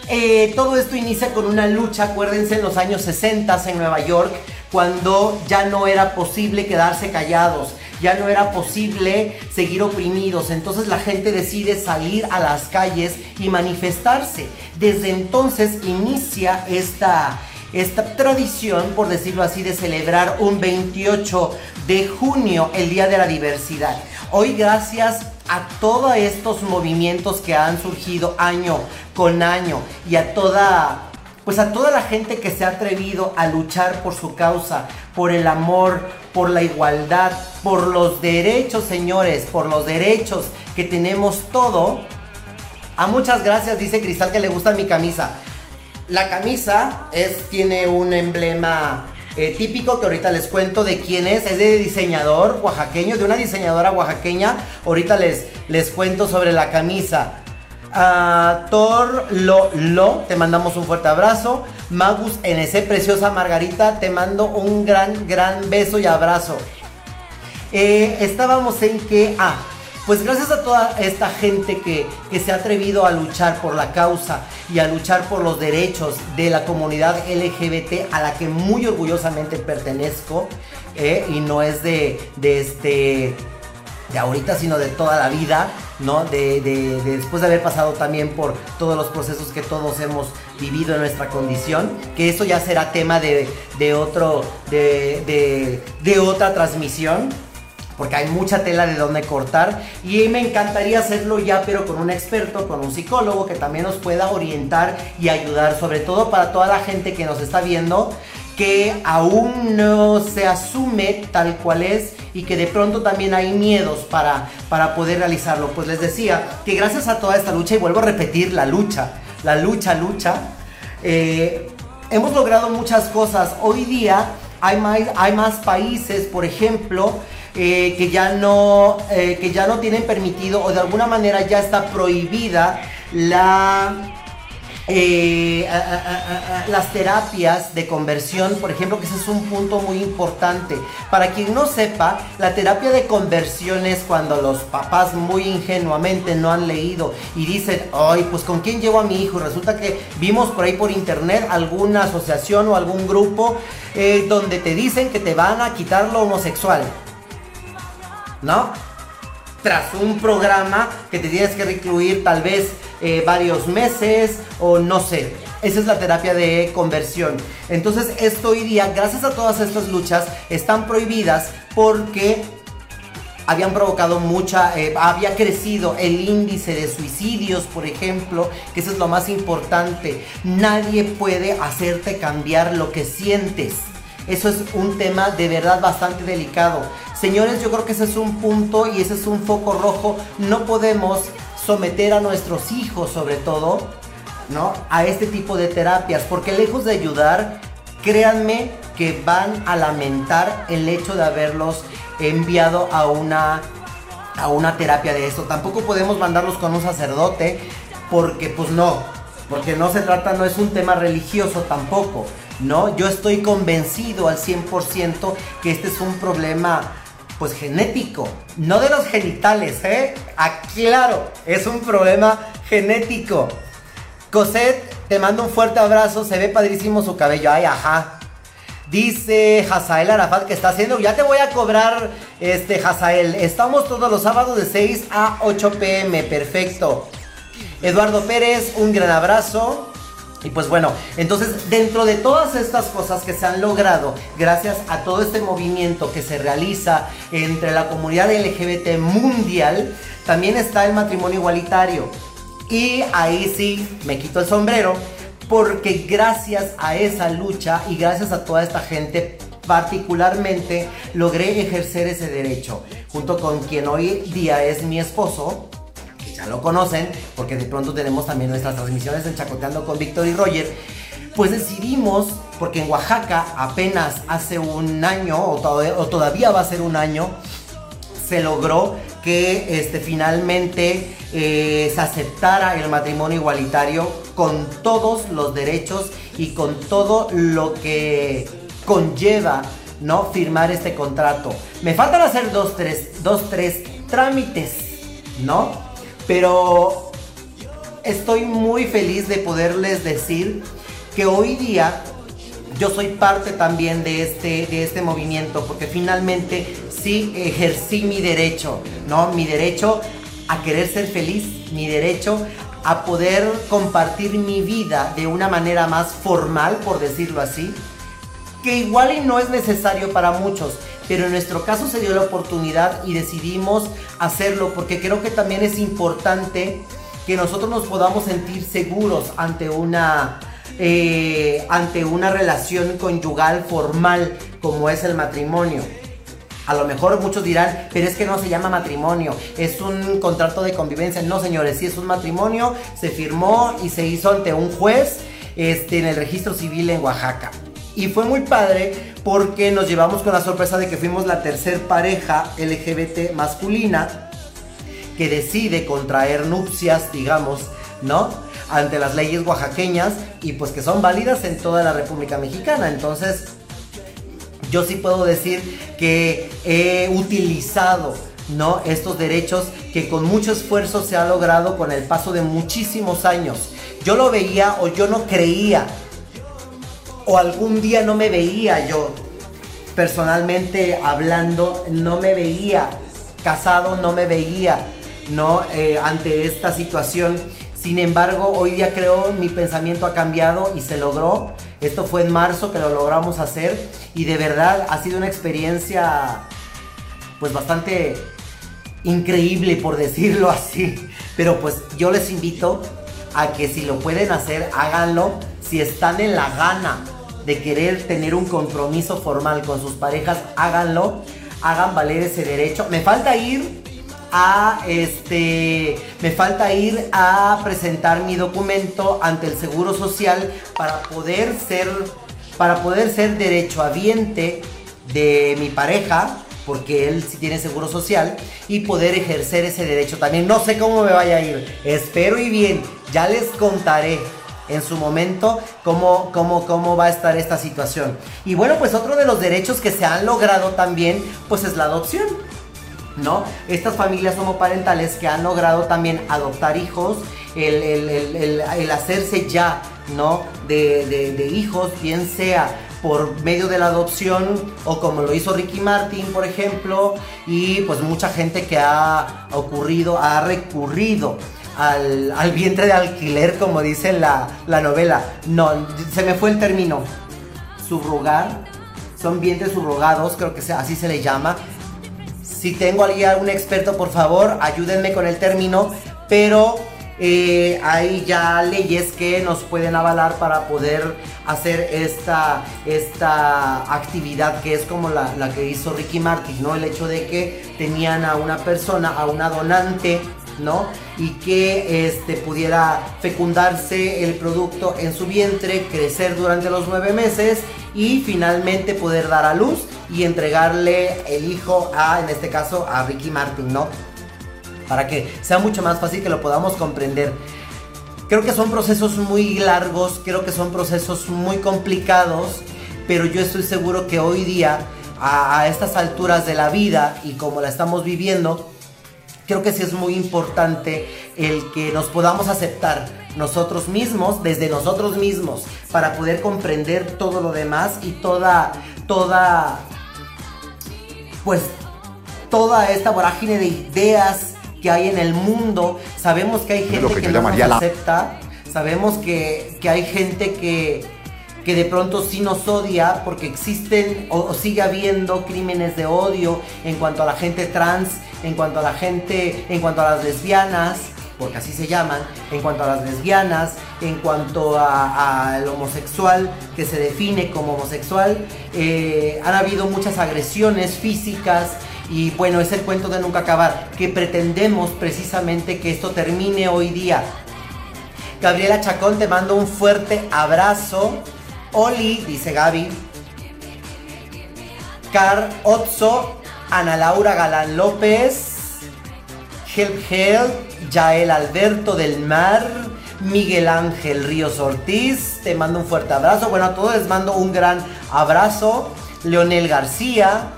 eh, todo esto inicia con una lucha, acuérdense, en los años 60 en Nueva York, cuando ya no era posible quedarse callados ya no era posible seguir oprimidos. Entonces la gente decide salir a las calles y manifestarse. Desde entonces inicia esta, esta tradición, por decirlo así, de celebrar un 28 de junio, el Día de la Diversidad. Hoy gracias a todos estos movimientos que han surgido año con año y a toda pues a toda la gente que se ha atrevido a luchar por su causa, por el amor, por la igualdad, por los derechos, señores, por los derechos que tenemos todo. A muchas gracias, dice Cristal que le gusta mi camisa. La camisa es, tiene un emblema eh, típico que ahorita les cuento de quién es. Es de diseñador oaxaqueño, de una diseñadora oaxaqueña. Ahorita les, les cuento sobre la camisa. A Thor Lo Lo, te mandamos un fuerte abrazo. Magus NC, preciosa Margarita, te mando un gran, gran beso y abrazo. Eh, estábamos en que, ah, pues gracias a toda esta gente que, que, se ha atrevido a luchar por la causa y a luchar por los derechos de la comunidad LGBT a la que muy orgullosamente pertenezco eh, y no es de, de este de ahorita, sino de toda la vida, ¿no? De, de, de, después de haber pasado también por todos los procesos que todos hemos vivido en nuestra condición, que eso ya será tema de, de otro, de otra transmisión. Porque hay mucha tela de donde cortar y me encantaría hacerlo ya, pero con un experto, con un psicólogo que también nos pueda orientar y ayudar, sobre todo para toda la gente que nos está viendo, que aún no se asume tal cual es y que de pronto también hay miedos para, para poder realizarlo. Pues les decía que gracias a toda esta lucha, y vuelvo a repetir, la lucha, la lucha, lucha, eh, hemos logrado muchas cosas. Hoy día hay más, hay más países, por ejemplo, eh, que, ya no, eh, que ya no tienen permitido o de alguna manera ya está prohibida la eh, las terapias de conversión, por ejemplo, que ese es un punto muy importante. Para quien no sepa, la terapia de conversión es cuando los papás muy ingenuamente no han leído y dicen, ay, pues con quién llevo a mi hijo. Resulta que vimos por ahí por internet alguna asociación o algún grupo donde te dicen que te van a quitar lo homosexual. ¿No? Tras un programa que te tienes que recluir tal vez eh, varios meses o no sé. Esa es la terapia de conversión. Entonces esto hoy día, gracias a todas estas luchas, están prohibidas porque habían provocado mucha, eh, había crecido el índice de suicidios, por ejemplo, que eso es lo más importante. Nadie puede hacerte cambiar lo que sientes. Eso es un tema de verdad bastante delicado. Señores, yo creo que ese es un punto y ese es un foco rojo. No podemos someter a nuestros hijos sobre todo, ¿no? A este tipo de terapias, porque lejos de ayudar, créanme que van a lamentar el hecho de haberlos enviado a una a una terapia de esto. Tampoco podemos mandarlos con un sacerdote porque pues no, porque no se trata, no es un tema religioso tampoco, ¿no? Yo estoy convencido al 100% que este es un problema pues genético, no de los genitales, ¿eh? Aclaro, es un problema genético. Cosette, te mando un fuerte abrazo, se ve padrísimo su cabello, ay, ajá. Dice Hazael Arafat que está haciendo, ya te voy a cobrar, este Hazael. Estamos todos los sábados de 6 a 8 pm, perfecto. Eduardo Pérez, un gran abrazo. Y pues bueno, entonces dentro de todas estas cosas que se han logrado, gracias a todo este movimiento que se realiza entre la comunidad LGBT mundial, también está el matrimonio igualitario. Y ahí sí, me quito el sombrero, porque gracias a esa lucha y gracias a toda esta gente, particularmente logré ejercer ese derecho, junto con quien hoy día es mi esposo, ya lo conocen, porque de pronto tenemos también nuestras transmisiones en Chacoteando con Víctor y Roger. Pues decidimos, porque en Oaxaca apenas hace un año, o, todavía- va a ser un año, se logró que este, finalmente eh, se aceptara el matrimonio igualitario con todos los derechos y con todo lo que conlleva no firmar este contrato. Me faltan hacer dos, tres, dos, tres trámites, ¿no? Pero estoy muy feliz de poderles decir que hoy día yo soy parte también de este, de este movimiento, porque finalmente sí ejercí mi derecho, ¿no? Mi derecho a querer ser feliz, mi derecho a poder compartir mi vida de una manera más formal, por decirlo así, que igual y no es necesario para muchos, pero en nuestro caso se dio la oportunidad y decidimos hacerlo porque creo que también es importante que nosotros nos podamos sentir seguros ante una eh, ante una relación conyugal formal como es el matrimonio. A lo mejor muchos dirán, pero es que no se llama matrimonio, es un contrato de convivencia. No, señores, sí es un matrimonio, se firmó y se hizo ante un juez este, en el registro civil en Oaxaca. Y fue muy padre porque nos llevamos con la sorpresa de que fuimos la tercer pareja LGBT masculina que decide contraer nupcias, digamos, ¿no? Ante las leyes oaxaqueñas y pues que son válidas en toda la República Mexicana. Entonces, yo sí puedo decir que he utilizado ¿no? estos derechos que con mucho esfuerzo se ha logrado con el paso de muchísimos años. Yo lo veía o yo no creía o algún día no me veía yo personalmente hablando, no me veía casado, no me veía no Eh, ante esta situación. Sin embargo, hoy día creo mi pensamiento ha cambiado y se logró. Esto fue en marzo que lo logramos hacer y de verdad ha sido una experiencia pues bastante increíble por decirlo [LAUGHS] así. Pero pues yo les invito a que si lo pueden hacer, háganlo. Si están en la gana de querer tener un compromiso formal con sus parejas, háganlo. Hagan valer ese derecho. Me falta ir a este me falta ir a presentar mi documento ante el Seguro Social para poder ser para poder ser derechohabiente de mi pareja porque él sí tiene seguro social y poder ejercer ese derecho también. No sé cómo me vaya a ir, espero y bien, ya les contaré en su momento cómo, cómo, cómo va a estar esta situación. Y bueno, pues otro de los derechos que se han logrado también, pues es la adopción. ¿No? Estas familias homoparentales que han logrado también adoptar hijos, el, el- el- hacerse ya, ¿no? De, de- de hijos, bien sea por medio de la adopción o como lo hizo Ricky Martin, por ejemplo, y pues mucha gente que ha ocurrido, ha recurrido al, al vientre de alquiler, como dice la, la novela. No, se me fue el término. Subrogar. Son vientres subrogados, creo que así se le llama. Si tengo ahí algún experto, por favor, ayúdenme con el término. Pero eh, hay ya leyes que nos pueden avalar para poder hacer esta, esta actividad que es como la, la que hizo Ricky Martin, ¿no? El hecho de que tenían a una persona, a una donante, ¿no? Y que este, pudiera fecundarse el producto en su vientre, crecer durante los nueve meses y finalmente poder dar a luz y entregarle el hijo a, en este caso, a Ricky Martin, ¿no? Para que sea mucho más fácil que lo podamos comprender. Creo que son procesos muy largos, creo que son procesos muy complicados, pero yo estoy seguro que hoy día, a, a estas alturas de la vida y como la estamos viviendo, creo que sí es muy importante el que nos podamos aceptar nosotros mismos, desde nosotros mismos, para poder comprender todo lo demás y toda, toda, pues, toda esta vorágine de ideas que hay en el mundo. Sabemos que hay gente lo que no nos acepta, sabemos que, que hay gente que, que de pronto sí nos odia porque existen o, o sigue habiendo crímenes de odio en cuanto a la gente trans, en cuanto a la gente, en cuanto a las lesbianas, porque así se llaman, en cuanto a las lesbianas, en cuanto al homosexual que se define como homosexual. Eh, han habido muchas agresiones físicas y bueno, es el cuento de nunca acabar, que pretendemos precisamente que esto termine hoy día. Gabriela Chacón, te mando un fuerte abrazo. Oli, dice Gaby. Car Otso, Ana Laura Galán López. Help Help, Yael Alberto del Mar, Miguel Ángel Ríos Ortiz, te mando un fuerte abrazo. Bueno, a todos les mando un gran abrazo. Leonel García,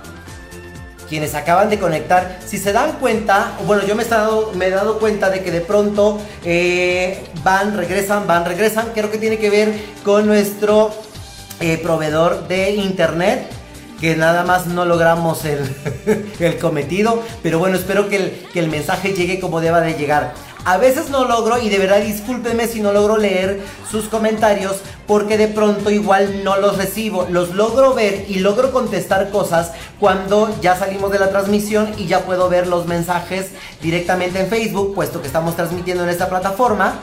quienes acaban de conectar, si se dan cuenta, bueno, yo me he, dado, me he dado cuenta de que de pronto eh, van, regresan, van, regresan, creo que tiene que ver con nuestro eh, proveedor de internet, que nada más no logramos [LAUGHS] el, cometido, pero bueno, espero que el, que el mensaje llegue como deba de llegar. A veces no logro, y de verdad discúlpenme si no logro leer sus comentarios, porque de pronto igual no los recibo. Los logro ver y logro contestar cosas cuando ya salimos de la transmisión y ya puedo ver los mensajes directamente en Facebook, puesto que estamos transmitiendo en esta plataforma.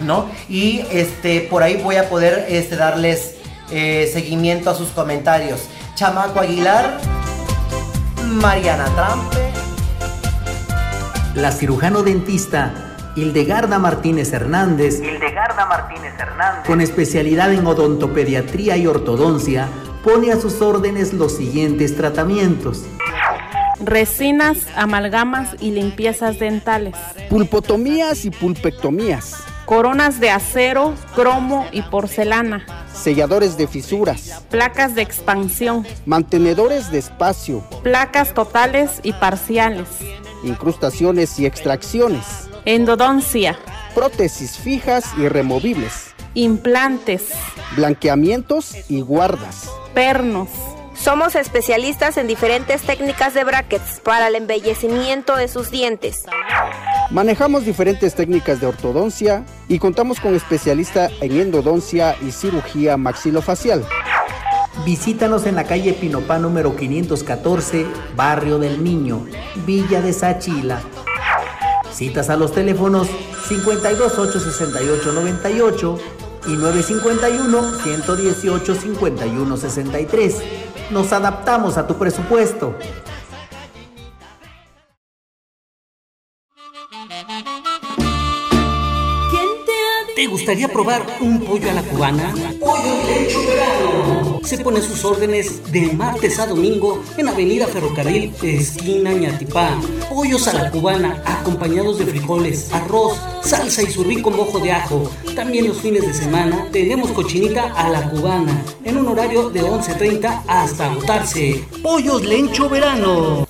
¿no? Y este, por ahí voy a poder este, darles eh, seguimiento a sus comentarios. Chamaco Aguilar, Mariana Trampe, La cirujano dentista Hildegarda Martínez Hernández, Hildegarda Martínez Hernández, con especialidad en odontopediatría y ortodoncia, pone a sus órdenes los siguientes tratamientos. Resinas, amalgamas y limpiezas dentales. Pulpotomías y pulpectomías. Coronas de acero, cromo y porcelana. Selladores de fisuras. Placas de expansión. Mantenedores de espacio. Placas totales y parciales. Incrustaciones y extracciones. Endodoncia. Prótesis fijas y removibles. Implantes. Blanqueamientos y guardas. Pernos. Somos especialistas en diferentes técnicas de brackets para el embellecimiento de sus dientes. Manejamos diferentes técnicas de ortodoncia y contamos con especialista en endodoncia y cirugía maxilofacial. Visítanos en la calle Pinopá número 514, Barrio del Niño, Villa de Sachila. Citas a los teléfonos 5286898 y 951-118-5163. Nos adaptamos a tu presupuesto. Gustaría probar un pollo a la cubana? Pollo Lecho Verano. Se pone sus órdenes de martes a domingo en Avenida Ferrocarril, esquina Ñatipá. Pollos a la cubana, acompañados de frijoles, arroz, salsa y surrí con mojo de ajo. También los fines de semana tenemos cochinita a la cubana, en un horario de 11.30 hasta agotarse. Pollos Lencho Verano.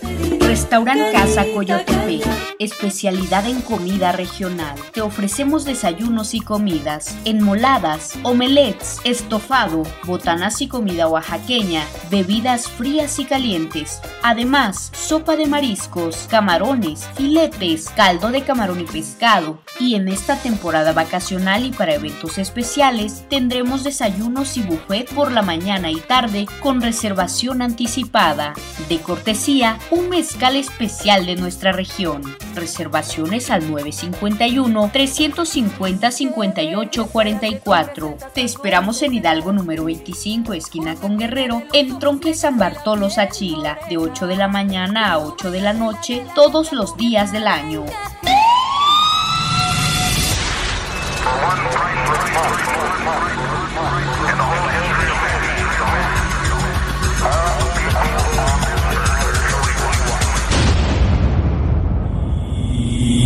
Restaurant Casa Coyotepe, especialidad en comida regional. Te ofrecemos desayunos y comidas, enmoladas, omelets, estofado, botanas y comida oaxaqueña, bebidas frías y calientes. Además, sopa de mariscos, camarones, filetes, caldo de camarón y pescado. Y en esta temporada vacacional y para eventos especiales, tendremos desayunos y buffet por la mañana y tarde con reservación anticipada. De cortesía, un mezcal especial de nuestra región. Reservaciones al 951-350-5844. Te esperamos en Hidalgo número 25, esquina con Guerrero, en Tronque San Bartolo, Sachila, de 8 de la mañana a 8 de la noche, todos los días del año.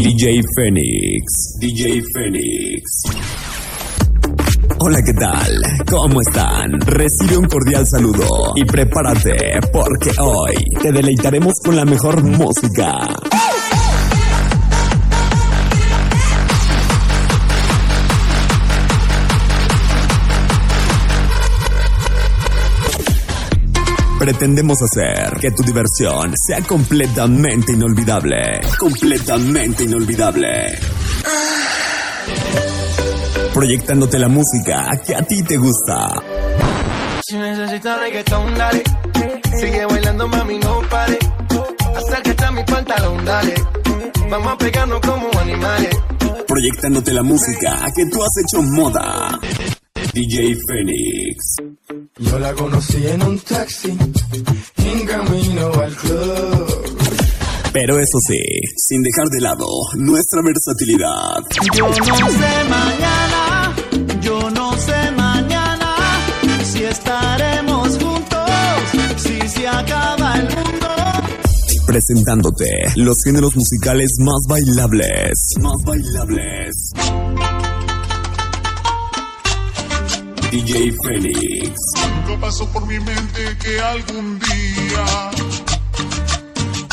DJ Fénix. DJ Fénix. Hola, ¿qué tal? ¿Cómo están? Recibe un cordial saludo y prepárate porque hoy te deleitaremos con la mejor música. Pretendemos hacer que tu diversión sea completamente inolvidable. Completamente inolvidable. Proyectándote la música que a ti te gusta. Si necesitas reggaetón, dale. Sigue bailando, mami, no pare. Acércate a mi pantalón, dale. Vamos a pegarnos como animales. Proyectándote la música que tú has hecho moda. DJ Phoenix. Yo la conocí en un taxi, en camino al club. Pero eso sí, sin dejar de lado nuestra versatilidad. Yo no sé mañana, yo no sé mañana si estaremos juntos, si se acaba el mundo. Presentándote los géneros musicales más bailables. Más bailables. DJ Phoenix. Nunca pasó por mi mente que algún día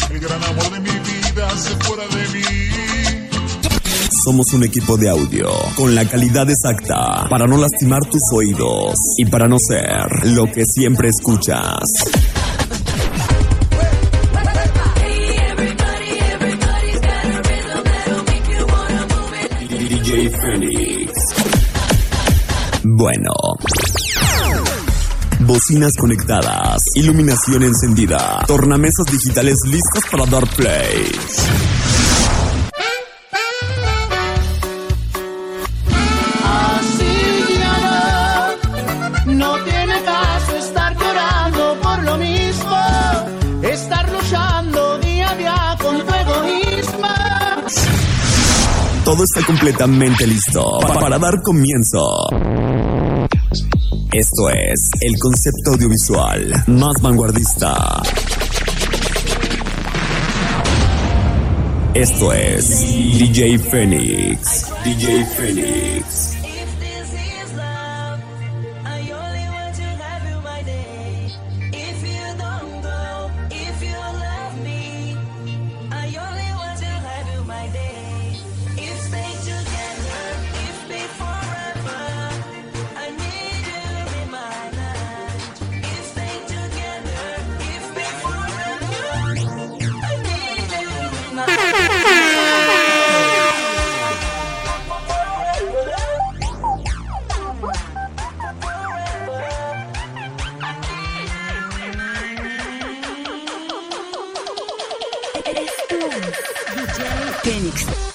el gran amor de mi vida se fuera de mí. Somos un equipo de audio con la calidad exacta para no lastimar tus oídos y para no ser lo que siempre escuchas. DJ Phoenix. Bueno. Bocinas conectadas, iluminación encendida, tornamesas digitales listas para dar play. Así ya no, no tiene caso estar llorando por lo mismo, estar luchando día a día con tu egoísmo. Todo está completamente listo pa- para dar comienzo. Esto es el concepto audiovisual más vanguardista. Esto es DJ Phoenix. DJ Phoenix. Phoenix.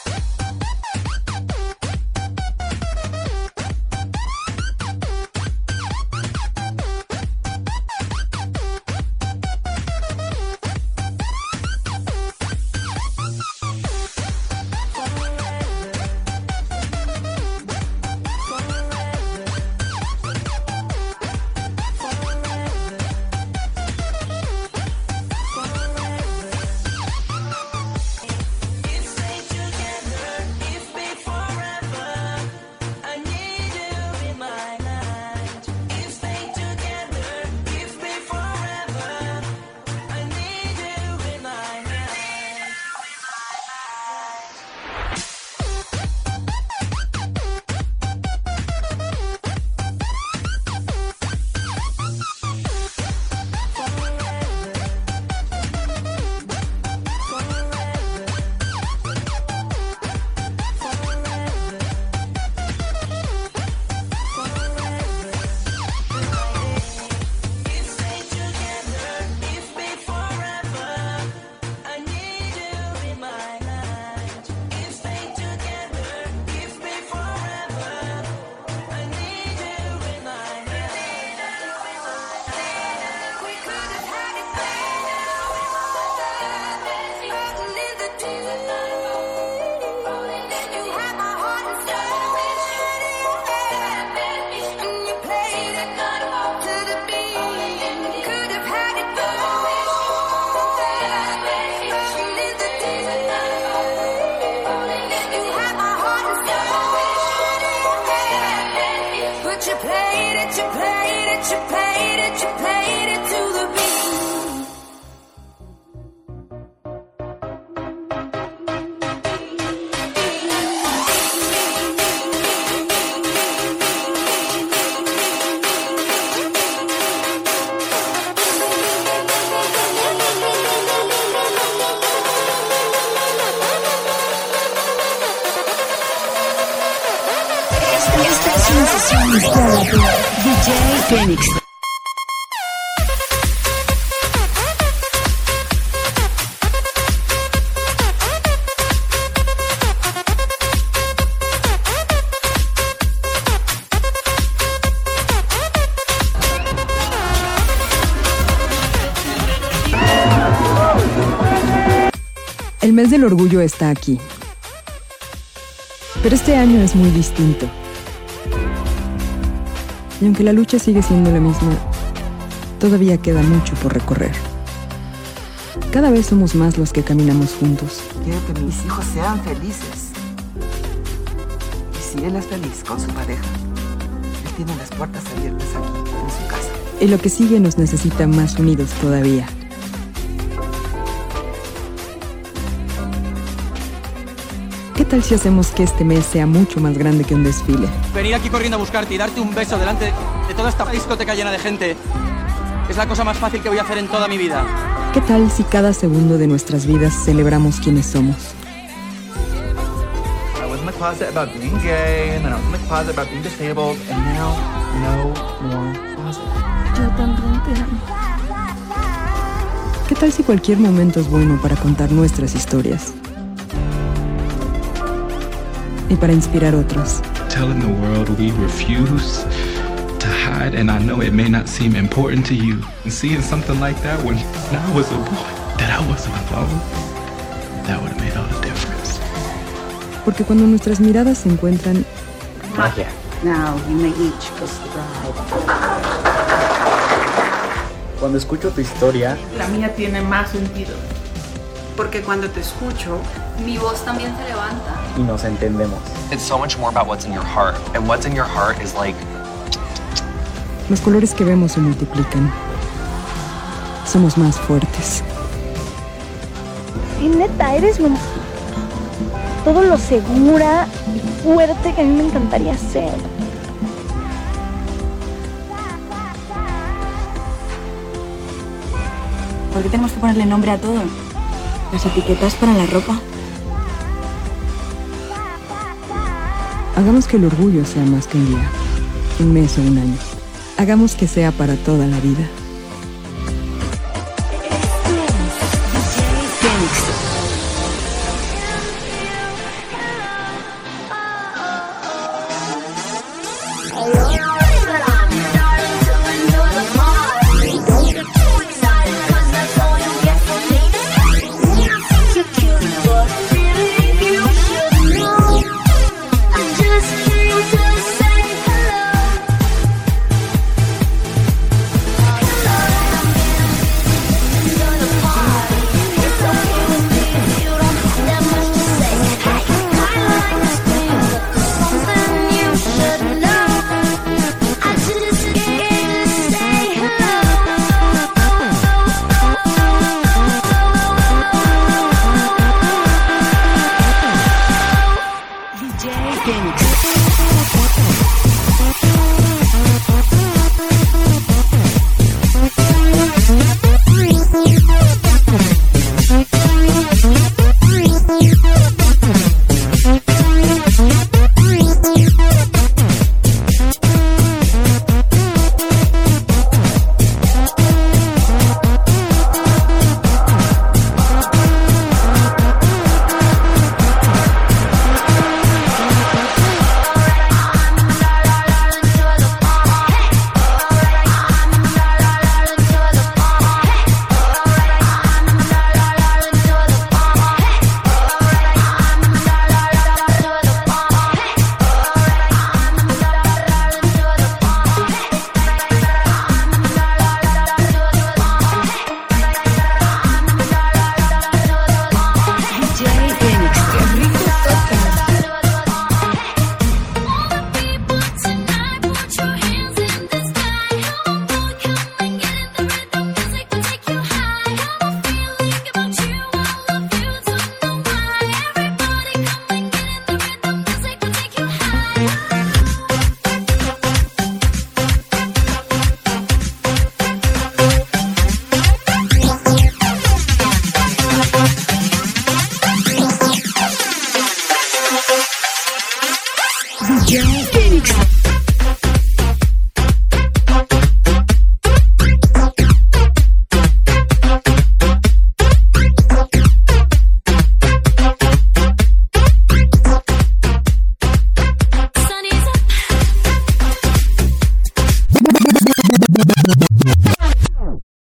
Mes del orgullo está aquí. Pero este año es muy distinto. Y aunque la lucha sigue siendo la misma, todavía queda mucho por recorrer. Cada vez somos más los que caminamos juntos. Quiero que mis hijos sean felices. Y si él es feliz con su pareja, él tiene las puertas abiertas aquí, en su casa. Y lo que sigue nos necesita más unidos todavía. Tal si hacemos que este mes sea mucho más grande que un desfile? Venir aquí corriendo a buscarte y darte un beso delante de toda esta discoteca llena de gente es la cosa más fácil que voy a hacer en toda mi vida. ¿Qué tal si cada segundo de nuestras vidas celebramos quienes somos? Yo también te amo. ¿Qué tal si cualquier momento es bueno para contar nuestras historias? Y para inspirar otros. Telling the world we refuse to hide, and I know it may not seem important to you. And seeing something like that when I was a boy, that I wasn't alone, that would have made all the difference. Porque cuando nuestras miradas se encuentran, Magia. Now you may each kiss the bride. Cuando escucho tu historia, La mía tiene más sentido. Porque cuando te escucho, Mi voz también se levanta. Y nos entendemos. It's so much more about what's in your heart. And what's in your heart is like los colores que vemos se multiplican. Somos más fuertes. Y neta, eres lo, todo lo segura y fuerte que a mí me encantaría ser. ¿Por qué tenemos que ponerle nombre a todo? Las etiquetas para la ropa. Hagamos que el orgullo sea más que un día, un mes o un año. Hagamos que sea para toda la vida.